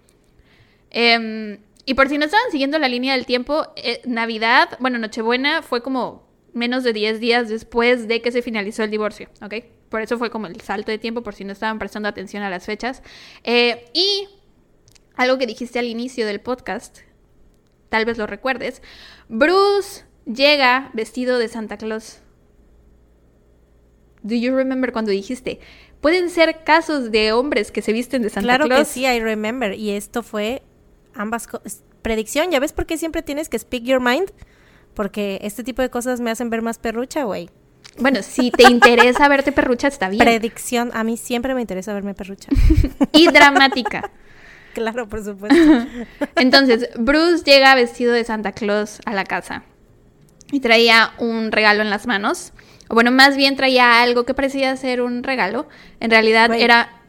Em, y por si no estaban siguiendo la línea del tiempo, eh, Navidad, bueno, Nochebuena fue como menos de 10 días después de que se finalizó el divorcio, ¿ok? Por eso fue como el salto de tiempo, por si no estaban prestando atención a las fechas. Eh, y algo que dijiste al inicio del podcast, tal vez lo recuerdes, Bruce llega vestido de Santa Claus. Do you remember cuando dijiste? Pueden ser casos de hombres que se visten de Santa claro Claus. que sí, I remember. Y esto fue ambas cosas. Predicción, ¿ya ves por qué siempre tienes que speak your mind? Porque este tipo de cosas me hacen ver más perrucha, güey. Bueno, si te interesa verte perrucha, está bien. Predicción, a mí siempre me interesa verme perrucha. y dramática. claro, por supuesto. Entonces, Bruce llega vestido de Santa Claus a la casa y traía un regalo en las manos. O bueno, más bien traía algo que parecía ser un regalo. En realidad era...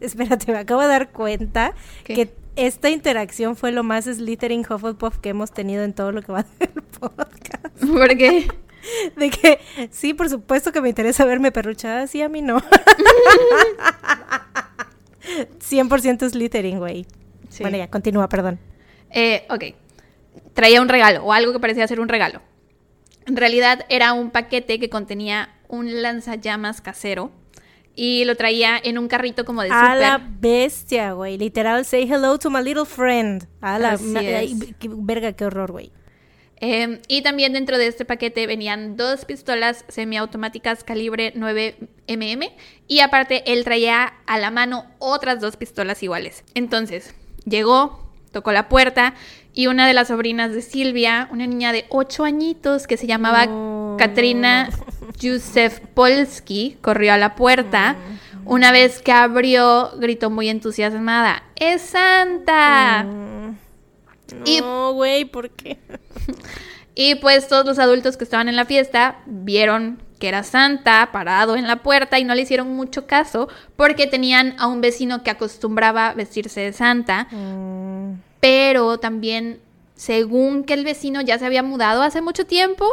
Espérate, me acabo de dar cuenta ¿Qué? que esta interacción fue lo más Slytherin Hufflepuff que hemos tenido en todo lo que va del podcast. Porque... De que sí, por supuesto que me interesa verme perruchada, sí, a mí no. 100% Slytherin, güey. Sí. Bueno, ya, continúa, perdón. Eh, ok. Traía un regalo o algo que parecía ser un regalo. En realidad era un paquete que contenía un lanzallamas casero y lo traía en un carrito como de A la bestia, güey. Literal, say hello to my little friend. A la... Verga, qué horror, güey. Eh, y también dentro de este paquete venían dos pistolas semiautomáticas calibre 9 mm y aparte él traía a la mano otras dos pistolas iguales. Entonces, llegó, tocó la puerta y una de las sobrinas de Silvia, una niña de 8 añitos que se llamaba. Katrina Józef Polski, corrió a la puerta. Una vez que abrió, gritó muy entusiasmada, ¡Es Santa! Mm. Y- No, güey, ¿por qué? Y pues todos los adultos que estaban en la fiesta vieron que era Santa parado en la puerta y no le hicieron mucho caso porque tenían a un vecino que acostumbraba vestirse de Santa, Mm, pero también según que el vecino ya se había mudado hace mucho tiempo,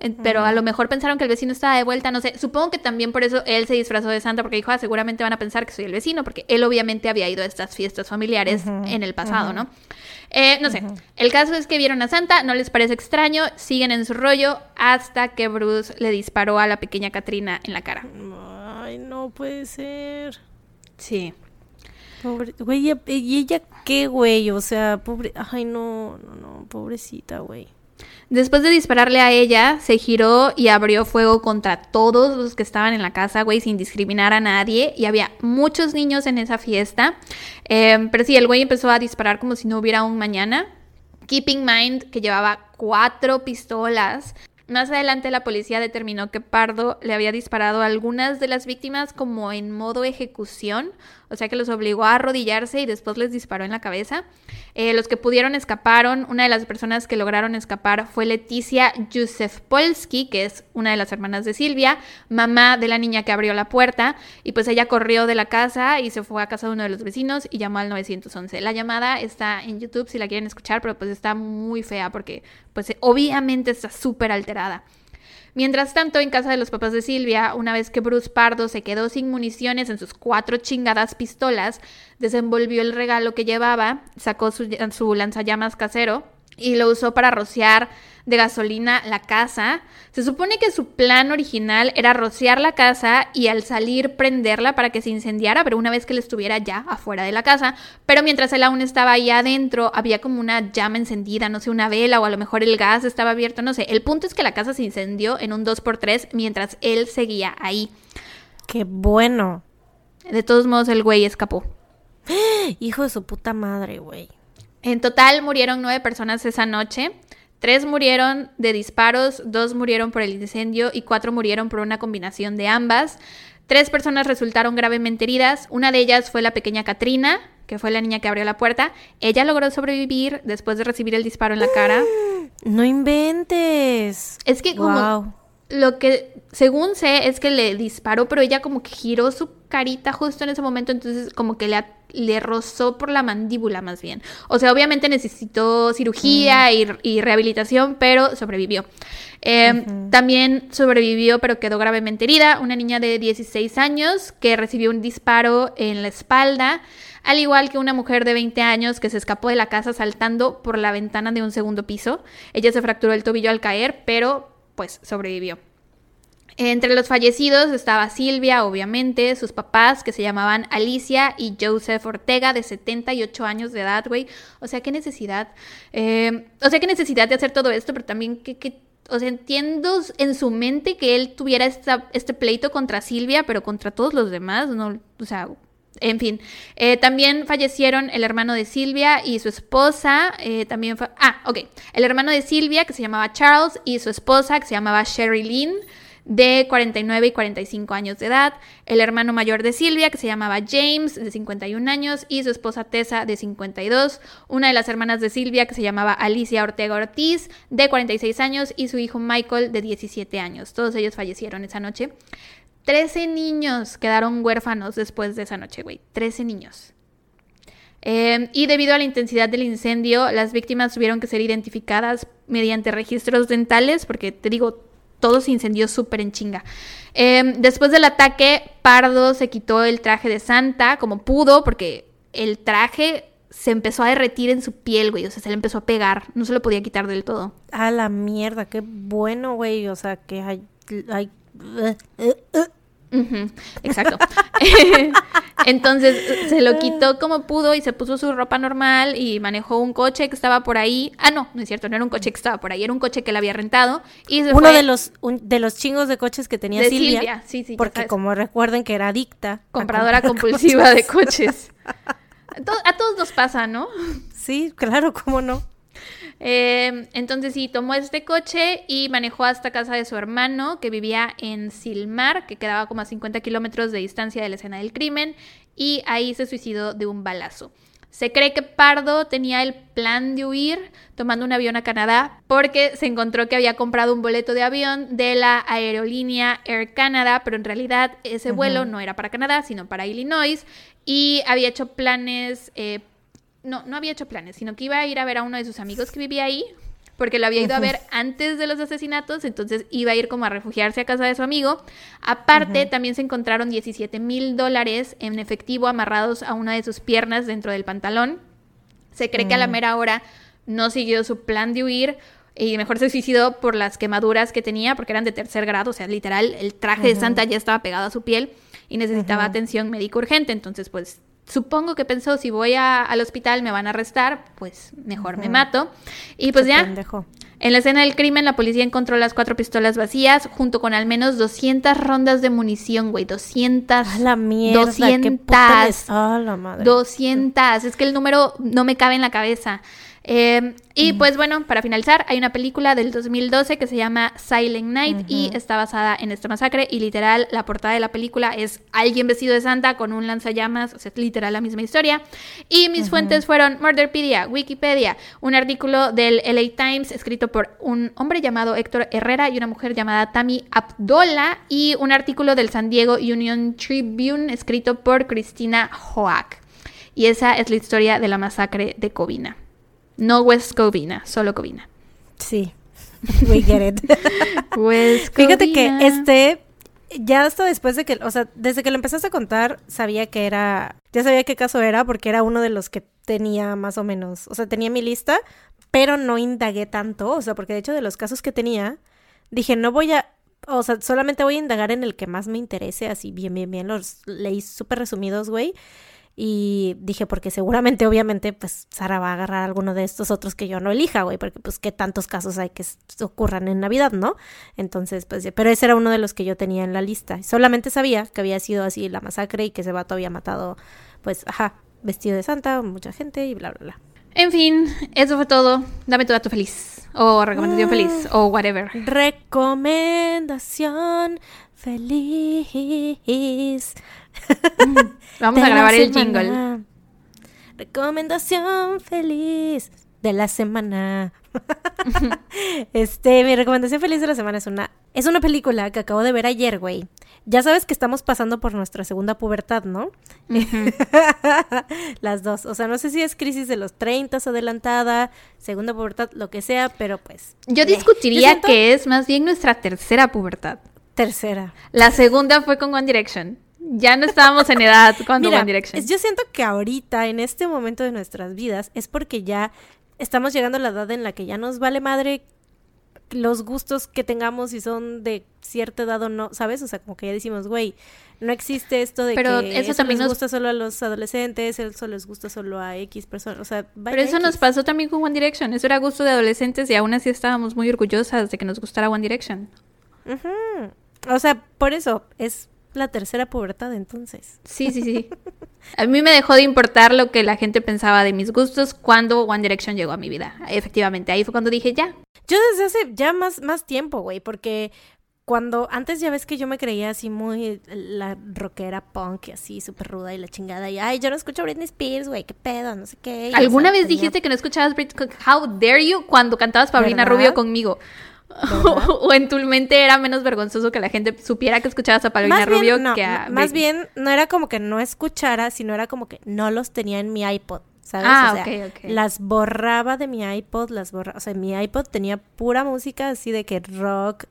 eh, pero a lo mejor pensaron que el vecino estaba de vuelta, no sé. Supongo que también por eso él se disfrazó de Santa, porque dijo, ah, seguramente van a pensar que soy el vecino, porque él obviamente había ido a estas fiestas familiares en el pasado, ¿no? Eh, no sé. El caso es que vieron a Santa, no les parece extraño, siguen en su rollo hasta que Bruce le disparó a la pequeña Katrina en la cara. Ay, no puede ser. Sí. Pobre, güey, ¿y ella qué, güey? O sea, pobre, ay, no, no, no, pobrecita, güey. Después de dispararle a ella, se giró y abrió fuego contra todos los que estaban en la casa, güey, sin discriminar a nadie. Y había muchos niños en esa fiesta. Eh, pero sí, el güey empezó a disparar como si no hubiera un mañana. Keep in mind que llevaba cuatro pistolas más adelante la policía determinó que Pardo le había disparado a algunas de las víctimas como en modo ejecución, o sea que los obligó a arrodillarse y después les disparó en la cabeza. Eh, los que pudieron escaparon, una de las personas que lograron escapar fue Leticia Józef Polski, que es una de las hermanas de Silvia, mamá de la niña que abrió la puerta, y pues ella corrió de la casa y se fue a casa de uno de los vecinos y llamó al 911. La llamada está en YouTube si la quieren escuchar, pero pues está muy fea porque pues obviamente está súper alterada. Mientras tanto, en casa de los papás de Silvia, una vez que Bruce Pardo se quedó sin municiones en sus cuatro chingadas pistolas, desenvolvió el regalo que llevaba, sacó su, su lanzallamas casero y lo usó para rociar de gasolina la casa. Se supone que su plan original era rociar la casa y al salir prenderla para que se incendiara, pero una vez que él estuviera ya afuera de la casa. Pero mientras él aún estaba ahí adentro, había como una llama encendida, no sé, una vela o a lo mejor el gas estaba abierto, no sé. El punto es que la casa se incendió en un 2x3 mientras él seguía ahí. Qué bueno. De todos modos, el güey escapó. Hijo de su puta madre, güey. En total murieron nueve personas esa noche. Tres murieron de disparos, dos murieron por el incendio y cuatro murieron por una combinación de ambas. Tres personas resultaron gravemente heridas. Una de ellas fue la pequeña Katrina, que fue la niña que abrió la puerta. Ella logró sobrevivir después de recibir el disparo en la cara. No inventes. Es que como lo que según sé es que le disparó, pero ella como que giró su carita justo en ese momento, entonces como que le, le rozó por la mandíbula más bien. O sea, obviamente necesitó cirugía mm. y, rehabilitación, pero sobrevivió. Em, también sobrevivió, pero quedó gravemente herida, una niña de 16 años que recibió un disparo en la espalda, al igual que una mujer de 20 años que se escapó de la casa saltando por la ventana de un segundo piso. Ella se fracturó el tobillo al caer, pero pues sobrevivió. Entre los fallecidos estaba Silvia, obviamente, sus papás que se llamaban Alicia y Joseph Ortega, de 78 años de edad, güey. O sea, qué necesidad. Eh, o sea, qué necesidad de hacer todo esto, pero también que, o sea, entiendo en su mente que él tuviera este pleito contra Silvia, pero contra todos los demás, no, o sea, en fin, eh, también fallecieron el hermano de Silvia y su esposa. Eh, también ah, ok. El hermano de Silvia, que se llamaba Charles, y su esposa, que se llamaba Sherry Lynn de 49 y 45 años de edad, el hermano mayor de Silvia, que se llamaba James, de 51 años, y su esposa Tessa, de 52, una de las hermanas de Silvia, que se llamaba Alicia Ortega Ortiz, de 46 años, y su hijo Michael, de 17 años. Todos ellos fallecieron esa noche. 13 niños quedaron huérfanos después de esa noche, güey. 13 niños. Em, y debido a la intensidad del incendio, las víctimas tuvieron que ser identificadas mediante registros dentales, porque te digo, todo se incendió súper en chinga. Em, después del ataque, Pardo se quitó el traje de Santa como pudo, porque el traje se empezó a derretir en su piel, güey. O sea, se le empezó a pegar. No se lo podía quitar del todo. A la mierda, qué bueno, güey. O sea, que hay. hay... exacto. Entonces se lo quitó como pudo y se puso su ropa normal y manejó un coche que estaba por ahí. Ah, no, no es cierto, no era un coche que estaba por ahí, era un coche que él había rentado. Y Uno de los de los chingos de coches que tenía Silvia, Sí, sí, porque como recuerden que era adicta. Compradora compulsiva de coches. A, todos nos pasa, ¿no? Sí, claro, cómo no. Em, entonces sí, tomó este coche y manejó hasta casa de su hermano, que vivía en Silmar, que quedaba como a 50 kilómetros de distancia de la escena del crimen, y ahí se suicidó de un balazo. Se cree que Pardo tenía el plan de huir tomando un avión a Canadá porque se encontró que había comprado un boleto de avión de la aerolínea Air Canada, pero en realidad ese vuelo no era para Canadá, sino para Illinois y había hecho planes eh, no, no había hecho planes, sino que iba a ir a ver a uno de sus amigos que vivía ahí, porque lo había ido a ver antes de los asesinatos, entonces iba a ir como a refugiarse a casa de su amigo. Aparte, también se encontraron 17 mil dólares en efectivo amarrados a una de sus piernas dentro del pantalón. Se cree que a la Mm. mera hora no siguió su plan de huir y mejor se suicidó por las quemaduras que tenía, porque eran de tercer grado, o sea, literal, el traje de Santa ya estaba pegado a su piel y necesitaba atención médica urgente, entonces pues supongo que pensó, si voy a- al hospital me van a arrestar, pues mejor me mato. Y pues ya, en la escena del crimen, la policía encontró las cuatro pistolas vacías junto con al menos 200 rondas de munición, güey. 200. A la mierda. 200. Qué puta les- A la madre. 200. Es que el número no me cabe en la cabeza. Eh, y pues bueno, para finalizar, hay una película del 2012 que se llama Silent Night y está basada en esta masacre y literal la portada de la película es alguien vestido de santa con un lanzallamas, o sea, es literal la misma historia. Y mis fuentes fueron Murderpedia, Wikipedia, un artículo del LA Times escrito por un hombre llamado Héctor Herrera y una mujer llamada Tammy Abdola y un artículo del San Diego Union Tribune escrito por Cristina Hoak. Y esa es la historia de la masacre de Covina. No West Covina, solo Covina. Sí. We get it. West Fíjate que este, ya hasta después de que, o sea, desde que lo empezaste a contar, sabía que era, ya sabía qué caso era, porque era uno de los que tenía más o menos, o sea, tenía mi lista, pero no indagué tanto, o sea, porque de hecho de los casos que tenía, dije, no voy a, o sea, solamente voy a indagar en el que más me interese, así bien, bien, bien, los leí súper resumidos, güey. Y dije, porque seguramente, obviamente, pues Sara va a agarrar alguno de estos otros que yo no elija, güey, porque pues qué tantos casos hay que ocurran en Navidad, ¿no? Entonces, pues, pero ese era uno de los que yo tenía en la lista. Solamente sabía que había sido así la masacre y que ese vato había matado, pues, ajá, vestido de santa, mucha gente y bla, bla, bla. En fin, eso fue todo. Dame tu dato feliz. O recomendación Mm. feliz. O whatever. Recomendación feliz. Vamos a grabar el jingle. Recomendación feliz de la semana. este, mi recomendación feliz de la semana es una es una película que acabo de ver ayer, güey. Ya sabes que estamos pasando por nuestra segunda pubertad, ¿no? Las dos. O sea, no sé si es crisis de los 30 adelantada, segunda pubertad, lo que sea, pero pues. Yo eh, discutiría yo siento- que es más bien nuestra tercera pubertad. Tercera. La segunda fue con One Direction. Ya no estábamos en edad cuando Mira, One Direction. yo siento que ahorita, en este momento de nuestras vidas, es porque ya estamos llegando a la edad en la que ya nos vale madre los gustos que tengamos si son de cierta edad o no, ¿sabes? O sea, como que ya decimos, güey, no existe esto de Pero que eso eso, también les nos- gusta solo a los adolescentes, eso les gusta solo a X personas, o sea, vaya Pero eso nos pasó también con One Direction. Eso era gusto de adolescentes y aún así estábamos muy orgullosas de que nos gustara One Direction. O sea, por eso es la tercera pubertad entonces. Sí, sí, sí. A mí me dejó de importar lo que la gente pensaba de mis gustos cuando One Direction llegó a mi vida. Efectivamente, ahí fue cuando dije ya. Yo desde hace ya más, más tiempo, güey, porque cuando antes ya ves que yo me creía así muy la rockera punk y así súper ruda y la chingada y ay, yo no escucho Britney Spears, güey, qué pedo, no sé qué. y, o ¿Alguna sea, vez tenía- dijiste que no escuchabas Britney? How dare you cuando cantabas Paulina. Rubio conmigo? O en tu mente era menos vergonzoso que la gente supiera que escuchabas a Paulina más bien, Rubio no, que a más Britney? bien no era como que no escuchara, sino era como que no los tenía en mi iPod. ¿Sabes? Ah, o sea, las borraba de mi iPod, las borraba, o sea, mi iPod tenía pura música así de que rock,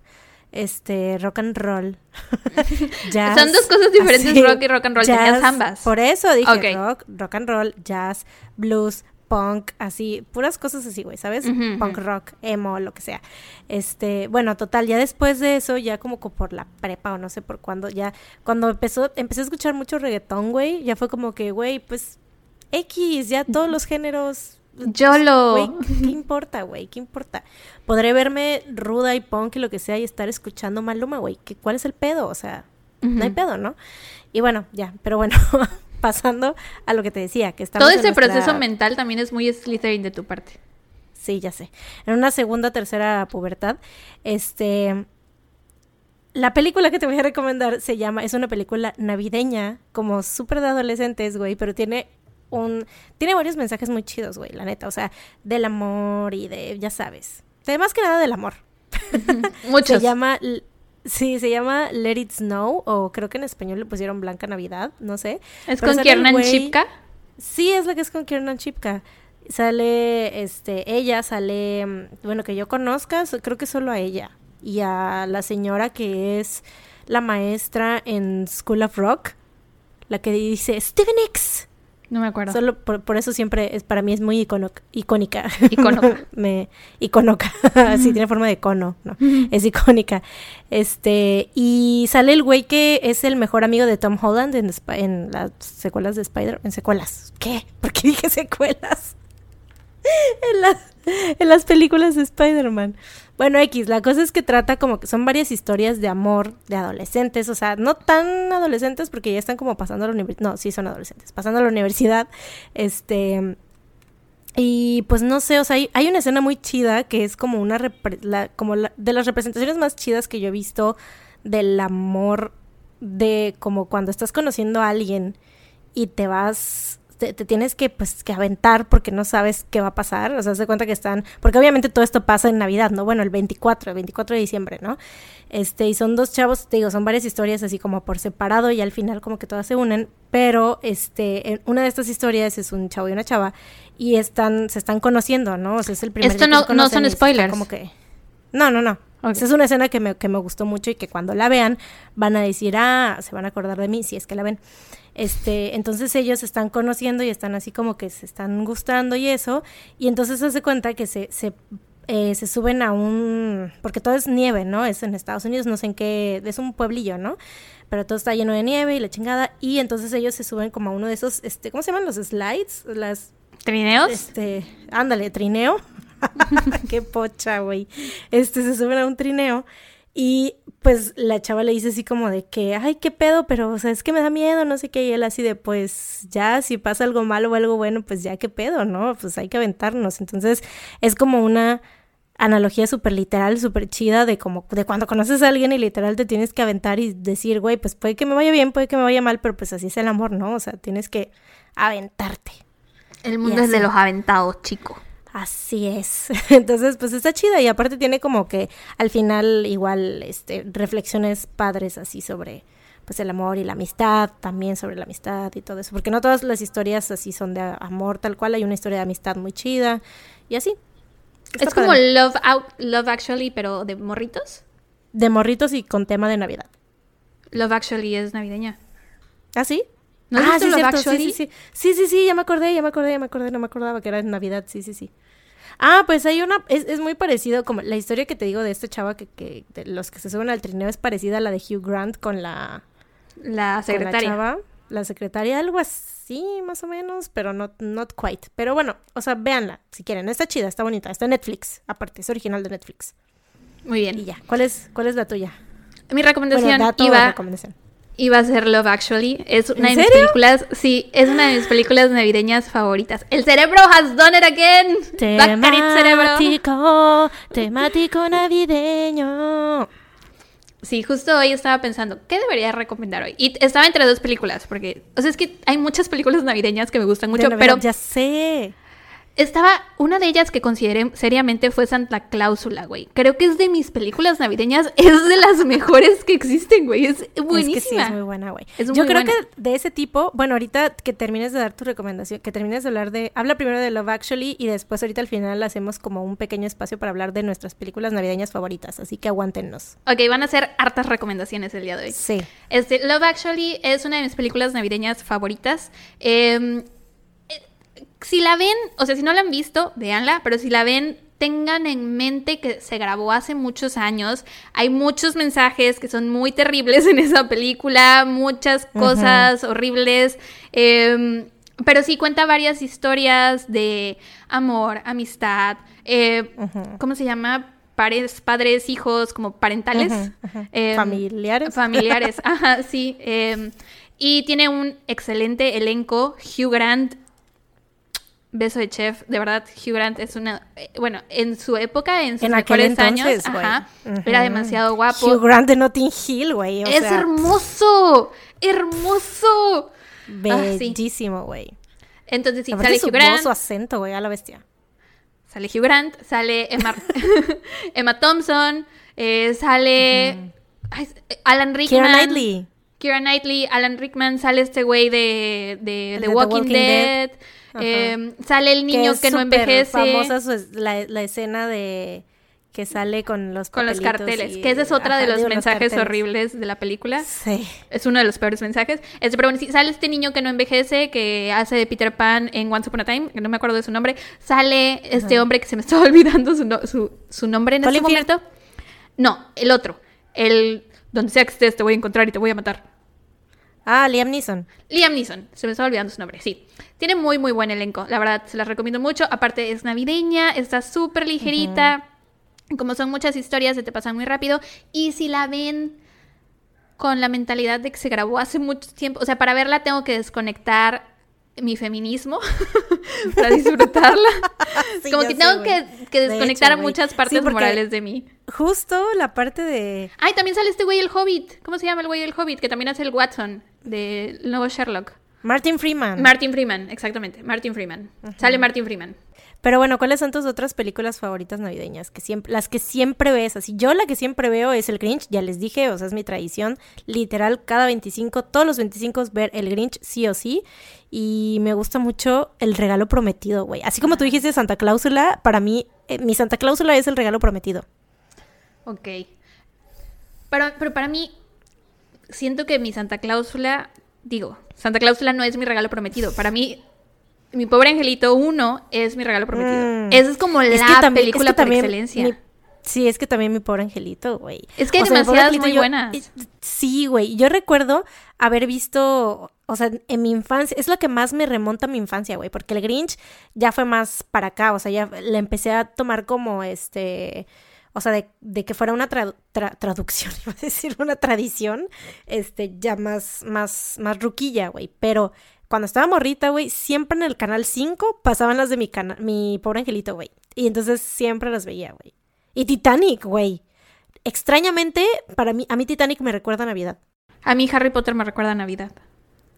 este, rock and roll, jazz. Son dos cosas diferentes, rock y rock and roll, tenías ambas. Por eso dije rock, rock and roll, jazz, blues, punk, así, puras cosas así, güey, ¿sabes? Punk rock, emo, lo que sea. Este, bueno, total, ya después de eso, ya como co- por la prepa o no sé por cuándo, ya cuando empezó, empecé a escuchar mucho reggaetón, güey, ya fue como que, güey, pues X, ya todos los géneros. pues, YOLO. Güey, ¿qué importa, güey? ¿Qué importa? Podré verme ruda y punk y lo que sea y estar escuchando Maluma, güey. ¿Qué- ¿Cuál es el pedo? O sea, no hay pedo, ¿no? Y bueno, ya, pero bueno, pasando a lo que te decía, que estamos Todo ese nuestra- proceso mental también es muy Slytherin de tu parte. Sí, ya sé. En una segunda, tercera pubertad, este... La película que te voy a recomendar se llama, es una película navideña, como súper de adolescentes, güey, pero tiene un, tiene varios mensajes muy chidos, güey, la neta, o sea, del amor y de, ya sabes, de más que nada del amor. Muchos. Se llama, sí, se llama Let It Snow, o creo que en español le pusieron Blanca Navidad, no sé. ¿Es Pero con Kiernan Shipka? Sí, es la que es con Kiernan Chipka. Sale, este, ella sale, mm, bueno, que yo conozca, creo que solo a ella. Y a la señora que es la maestra en School of Rock, la que dice Steven X. No me acuerdo. Solo por, por eso siempre es para mí es muy icónica. Icónica. Me iconoca. sí, tiene forma de cono, ¿no? Es icónica. Este, y sale el güey que es el mejor amigo de Tom Holland en, en las secuelas de Spider, en secuelas. ¿Qué? ¿Por qué dije secuelas? en, las, en las películas de Spider-Man. Bueno, X, la cosa es que trata como que son varias historias de amor de adolescentes, o sea, no tan adolescentes porque ya están como pasando a la universidad, no, sí son adolescentes, pasando a la universidad, este, y pues no sé, o sea, hay, hay una escena muy chida que es como una, la- como de las representaciones más chidas que yo he visto del amor de como cuando estás conociendo a alguien y te vas, te, te tienes que pues que aventar porque no sabes qué va a pasar, o sea, se cuenta que están, porque obviamente todo esto pasa en Navidad, ¿no? Bueno, el 24, el 24 de diciembre, ¿no? Este, y son dos chavos, te digo, son varias historias así como por separado y al final como que todas se unen, pero este, en una de estas historias es un chavo y una chava y están, se están conociendo, ¿no? O sea, es el primer Esto no- no son spoilers. Como que... No, no, no. Ok. Esa es una escena que me, que me gustó mucho y que cuando la vean van a decir, ah, se van a acordar de mí si es que la ven. Este, entonces ellos están conociendo y están así como que se están gustando y eso. Y entonces se hace cuenta que se, se, eh, se suben a un... Porque todo es nieve, ¿no? Es en Estados Unidos, no sé en qué... Es un pueblillo, ¿no? Pero todo está lleno de nieve y la chingada. Y entonces ellos se suben como a uno de esos, este, ¿cómo se llaman los slides? Las ¿Trineos? este, ándale, trineo. Qué pocha, güey. Este, se suben a un trineo y pues la chava le dice así como de que, ay, qué pedo, pero, o sea, es que me da miedo, no sé qué, y él así de, pues, ya, si pasa algo malo o algo bueno, pues ya, qué pedo, ¿no? Pues hay que aventarnos. Entonces, es como una analogía súper literal, súper chida de como, de cuando conoces a alguien y literal te tienes que aventar y decir, güey, pues puede que me vaya bien, puede que me vaya mal, pero pues así es el amor, ¿no? O sea, tienes que aventarte. El mundo es de los aventados, chico. Así es. Entonces, pues está chida y aparte tiene como que al final igual este reflexiones padres así sobre pues el amor y la amistad, también sobre la amistad y todo eso, porque no todas las historias así son de amor tal cual, hay una historia de amistad muy chida y así. Está es como. Love, Out, Love Actually, pero de morritos. de morritos y con tema de Navidad. Love Actually es navideña. ¿Ah, sí? ¿No ah, sí, cierto? Sí, sí, sí. Sí, sí, sí, ya me acordé, ya me acordé, ya me acordé, no me acordaba que era en Navidad, sí, sí, sí. Ah, pues hay una, es, es muy parecido, como la historia que te digo de este chava que, que de los que se suben al trineo es parecida a la de Hugh Grant con la, La con la secretaria. chava, la secretaria, algo así, más o menos, pero not, not quite. Pero bueno, o sea, véanla, si quieren, está chida, está bonita, está en Netflix, aparte, es original de Netflix. Muy bien. Y ya, ¿cuál es, cuál es la tuya? Mi recomendación Bueno, dato iba, recomendación. Iba a ser Love Actually. Es una ¿En de mis serio? películas, sí, es una de mis películas navideñas favoritas. El cerebro has done it again. Temático, temático navideño. Sí, justo hoy estaba pensando, ¿qué debería recomendar hoy? Y estaba entre dos películas, porque, o sea, es que hay muchas películas navideñas que me gustan mucho, pero ya sé. Estaba, una de ellas que consideré seriamente fue Santa Cláusula, güey. Creo que es de mis películas navideñas, es de las mejores que existen, güey. Es buenísima. Es que sí, es muy buena, güey. Yo creo buena. que de ese tipo, bueno, ahorita que termines de dar tu recomendación, que termines de hablar de, habla primero de Love Actually y después ahorita al final hacemos como un pequeño espacio para hablar de nuestras películas navideñas favoritas, así que aguántennos. Ok, van a ser hartas recomendaciones el día de hoy. Sí. Este, Love Actually es una de mis películas navideñas favoritas. Eh, si la ven, o sea, si no la han visto, véanla, pero si la ven, tengan en mente que se grabó hace muchos años. Hay muchos mensajes que son muy terribles en esa película, muchas cosas horribles. eh, pero sí cuenta varias historias de amor, amistad, eh. ¿cómo se llama? Pares, padres, hijos, como parentales. Em, Familiares. Familiares, ajá, sí. em, y tiene un excelente elenco. Hugh Grant, beso de chef, de verdad, Hugh Grant es una. eh, bueno, en su época, en sus En mejores años, entonces, güey. ajá, era demasiado guapo. Hugh Grant de Notting Hill, güey. es sea, hermoso, hermoso. Ah, sí. Bellísimo, güey. Entonces, sí, Aparte sale Hugh Grant. su acento, güey, a la bestia. Sale Hugh Grant, sale Emma, Emma Thompson, eh, sale ay, Alan Rickman. Keira Knightley. Kira Knightley, Alan Rickman, sale este güey de, de, The Walking, Walking Dead. Dead. Eh, sale el niño es que, no envejece. famosa su es- la, la escena de que sale con los Con los carteles, y- que esa es otra de los digo, mensajes horribles de la película. Sí. Es uno de los peores mensajes. Este, pero bueno, sí, sale este niño que no envejece, que hace de Peter Pan en Once Upon a Time, que no me acuerdo de su nombre. Sale este hombre que se me estaba olvidando su, no- su, su nombre en este momento. No, el otro. El donde sea que estés te voy a encontrar y te voy a matar. Ah, Liam Neeson. Liam Neeson, se me estaba olvidando su nombre, sí. Tiene muy, muy buen elenco, la verdad, se las recomiendo mucho. Aparte, es navideña, está súper ligerita. Como son muchas historias, se te pasan muy rápido. Y si la ven con la mentalidad de que se grabó hace mucho tiempo, o sea, para verla tengo que desconectar mi feminismo para disfrutarla. Sí, Como que tengo que, que De desconectar hecho, a güey. muchas partes morales de mí. Justo la parte de... Ay, también sale este güey el Hobbit. ¿Cómo se llama el güey del Hobbit? Que también hace el Watson del nuevo Sherlock. Martin Freeman. Martin Freeman, exactamente. Martin Freeman. Sale Martin Freeman. Pero bueno, ¿cuáles son tus otras películas favoritas navideñas? Que siempre, las que siempre ves. Así, yo la que siempre veo es el Grinch, ya les dije, o sea, es mi tradición. Literal, cada 25, todos los 25 ver el Grinch, sí o sí. Y me gusta mucho el regalo prometido, güey. Así como tú dijiste Santa Cláusula, para mí, eh, mi Santa Cláusula es el regalo prometido. Ok. Pero, pero para mí, siento que mi Santa Cláusula, digo, Santa Cláusula no es mi regalo prometido. Para mí, mi pobre angelito 1 es mi regalo prometido. Mm. Esa es como Es la es película que por también excelencia. mi- sí, es que también mi pobre angelito, güey. Es que hay O sea, demasiadas muy yo- buenas. eh, Sí, güey. Yo recuerdo haber visto, o sea, en mi infancia, es lo que más me remonta a mi infancia, güey, porque el Grinch ya fue más para acá, o sea, ya le empecé a tomar como este, o sea, de, de que fuera una tra- tra- traducción, iba a decir, una tradición, este, ya más, más, más ruquilla, güey, pero cuando estaba morrita, güey, siempre en el canal 5 pasaban las de mi pobre angelito, güey, y entonces siempre las veía, güey. Y Titanic, güey. Extrañamente, para mí, a mí Titanic me recuerda a Navidad. A mí Harry Potter me recuerda a Navidad.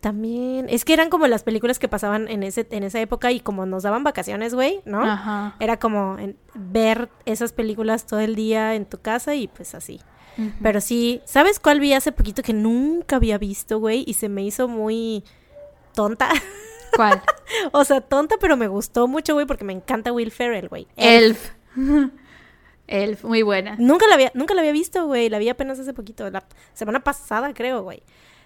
También. Es que eran como las películas que pasaban en, ese, en esa época y como nos daban vacaciones, güey, ¿no? Ajá. Era como en- ver esas películas todo el día en tu casa y pues así. Pero sí, ¿sabes cuál vi hace poquito que nunca había visto, güey? Y se me hizo muy tonta. ¿Cuál? o sea, tonta, pero me gustó mucho, güey, porque me encanta Will Ferrell, güey. Elf. Elf, muy buena. Nunca la había, nunca la había visto, güey. La vi apenas hace poquito, la semana pasada, creo, güey.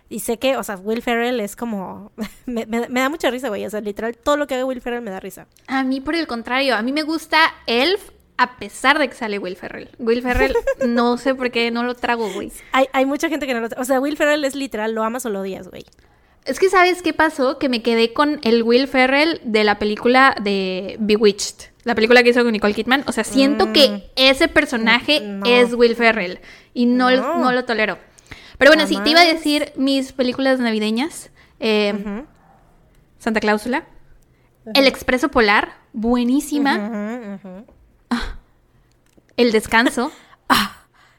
Y sé que, o sea, Will Ferrell es como... me, me- me da mucha risa, güey. O sea, literal, todo lo que haga Will Ferrell me da risa. A mí, por el contrario, a mí me gusta Elf a pesar de que sale Will Ferrell. Will Ferrell, no sé por qué no lo trago, güey. Hay, hay mucha gente que no lo... O sea, Will Ferrell es literal, lo amas o lo odias, güey. Es que, ¿sabes qué pasó? Que me quedé con el Will Ferrell de la película de Bewitched. La película que hizo con Nicole Kidman. O sea, siento Mm. que ese personaje No. es Will Ferrell. Y no, No. no lo tolero. Pero bueno, sí, te iba a decir mis películas navideñas. Eh. Santa Cláusula. El Expreso Polar. Buenísima. Ujú. El Descanso.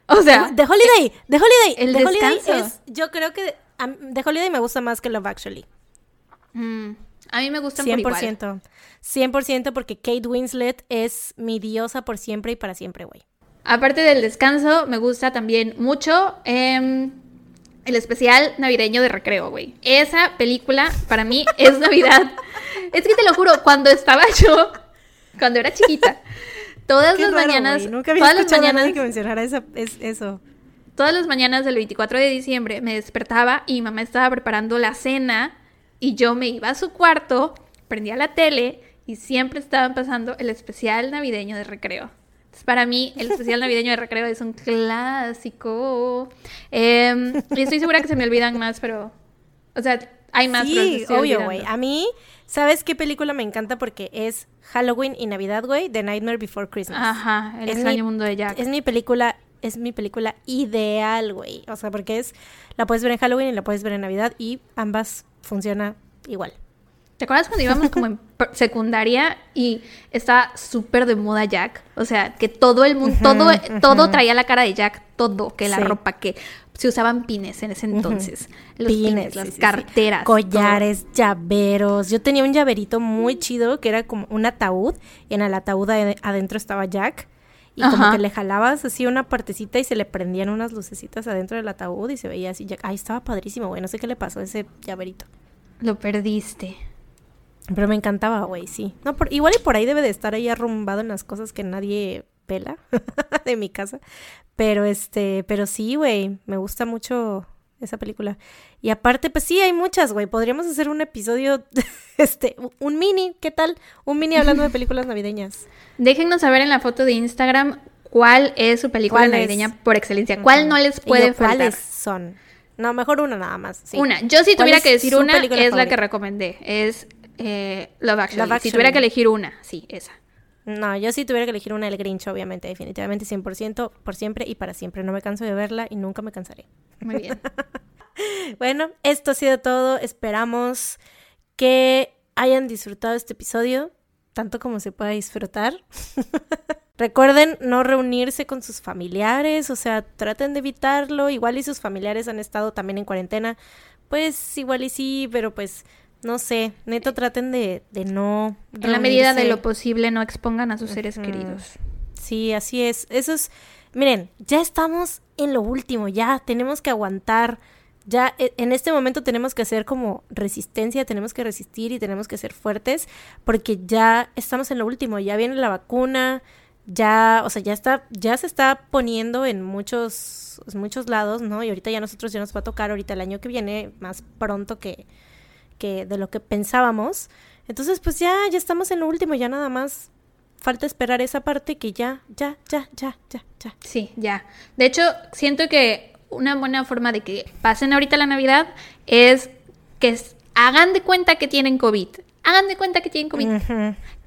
O sea, The Holiday, The Holiday. El The Holiday descanso. es... Yo creo que... a The Holiday me gusta más que Love Actually. mm, a mí me por igual. 100%. 100% porque Kate Winslet es mi diosa por siempre y para siempre, güey. Aparte del descanso, me gusta también mucho em, el especial navideño de recreo, güey. Esa película para mí es Navidad. es que te lo juro, cuando estaba yo, cuando era chiquita, todas Qué las raro, mañanas, güey. Nunca había todas las escuchado a mañanas, nadie que mencionara esa- es- eso. Todas las mañanas del 24 de diciembre me despertaba y mi mamá estaba preparando la cena y yo me iba a su cuarto, prendía la tele y siempre estaban pasando el especial navideño de recreo. Entonces, para mí, el especial navideño de recreo es un clásico. Em, y estoy segura que se me olvidan más, pero. O sea, hay más, Sí, obvio, güey. A mí, ¿sabes qué película me encanta? Porque es Halloween y Navidad, güey. The Nightmare Before Christmas. Ajá, el Es extraño mi- mundo de Jack. Es mi película, es mi película ideal, güey. O sea, porque es, la puedes ver en Halloween y la puedes ver en Navidad y ambas funciona igual. ¿Te acuerdas cuando íbamos como en secundaria y estaba súper de moda Jack? O sea, que todo el mundo, todo, todo traía la cara de Jack, todo, que la Sí. ropa, que se usaban pines en ese entonces. Los pines, las sí, sí. carteras. Collares, llaveros. Yo tenía un llaverito muy chido que era como un ataúd y en el ataúd ade- adentro estaba Jack. Y como que le jalabas así una partecita y se le prendían unas lucecitas adentro del ataúd y se veía así. ya- Ay, estaba padrísimo, güey. No sé qué le pasó a ese llaverito. Lo perdiste. Pero me encantaba, güey, sí. No, por, igual y por ahí debe de estar ahí arrumbado en las cosas que nadie pela de mi casa. Pero este, pero sí, güey, me gusta mucho esa película. Y aparte, pues sí, hay muchas, güey. Podríamos hacer un episodio, este, un mini, ¿qué tal? Un mini hablando de películas navideñas. Déjennos saber en la foto de Instagram cuál es su película navideña por excelencia. ¿Cuál no les puede yo, faltar? ¿Cuáles son? No, mejor una nada más. sí. Una. Yo si ¿Cuál tuviera que decir una, es la que recomendé. Es eh, Love, Actually. Love Si Actually. tuviera que elegir una, sí, esa. No, yo sí tuviera que elegir una El Grinch, obviamente, definitivamente 100%, por siempre y para siempre. No me canso de verla y nunca me cansaré. Muy bien. Bueno, esto ha sido todo. Esperamos que hayan disfrutado este episodio, tanto como se pueda disfrutar. Recuerden no reunirse con sus familiares, o sea, traten de evitarlo. Igual y sus familiares han estado también en cuarentena, pues igual y sí, pero pues no sé, neto traten de, de no. En la medida de lo posible, no expongan a sus seres queridos. Sí, así es. Eso es. Miren, ya estamos en lo último, ya tenemos que aguantar. Ya e- en este momento tenemos que hacer como resistencia, tenemos que resistir y tenemos que ser fuertes porque ya estamos en lo último, ya viene la vacuna, ya, o sea, ya está, ya se está poniendo en muchos, muchos lados, ¿no? Y ahorita ya a nosotros ya nos va a tocar ahorita el año que viene, más pronto que, que de lo que pensábamos. Entonces, pues ya, ya estamos en lo último, ya nada más falta esperar esa parte que ya, ya, ya, ya, ya, ya. Sí, ya. De hecho, siento que una buena forma de que pasen ahorita la Navidad es que hagan de cuenta que tienen COVID. Hagan de cuenta que tienen COVID.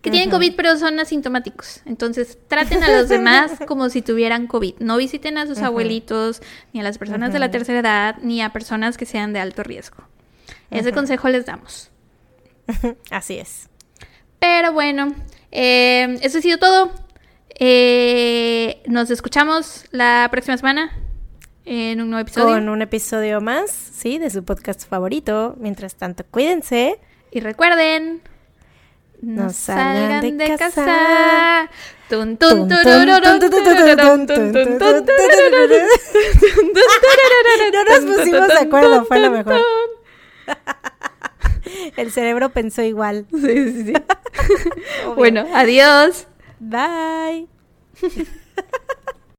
Que tienen. COVID, pero son asintomáticos. Entonces, traten a los demás como si tuvieran COVID. No visiten a sus abuelitos, ni a las personas de la tercera edad, ni a personas que sean de alto riesgo. Ese consejo les damos. Así es. Pero bueno, eso ha sido todo. Eh, nos escuchamos la próxima semana en un nuevo episodio. Con un episodio más, sí, de su podcast favorito. Mientras tanto, cuídense. Y recuerden. No salgan, de casa. No nos pusimos de acuerdo, fue lo mejor. El cerebro pensó igual. Sí, sí, sí. Bueno, adiós. Bye.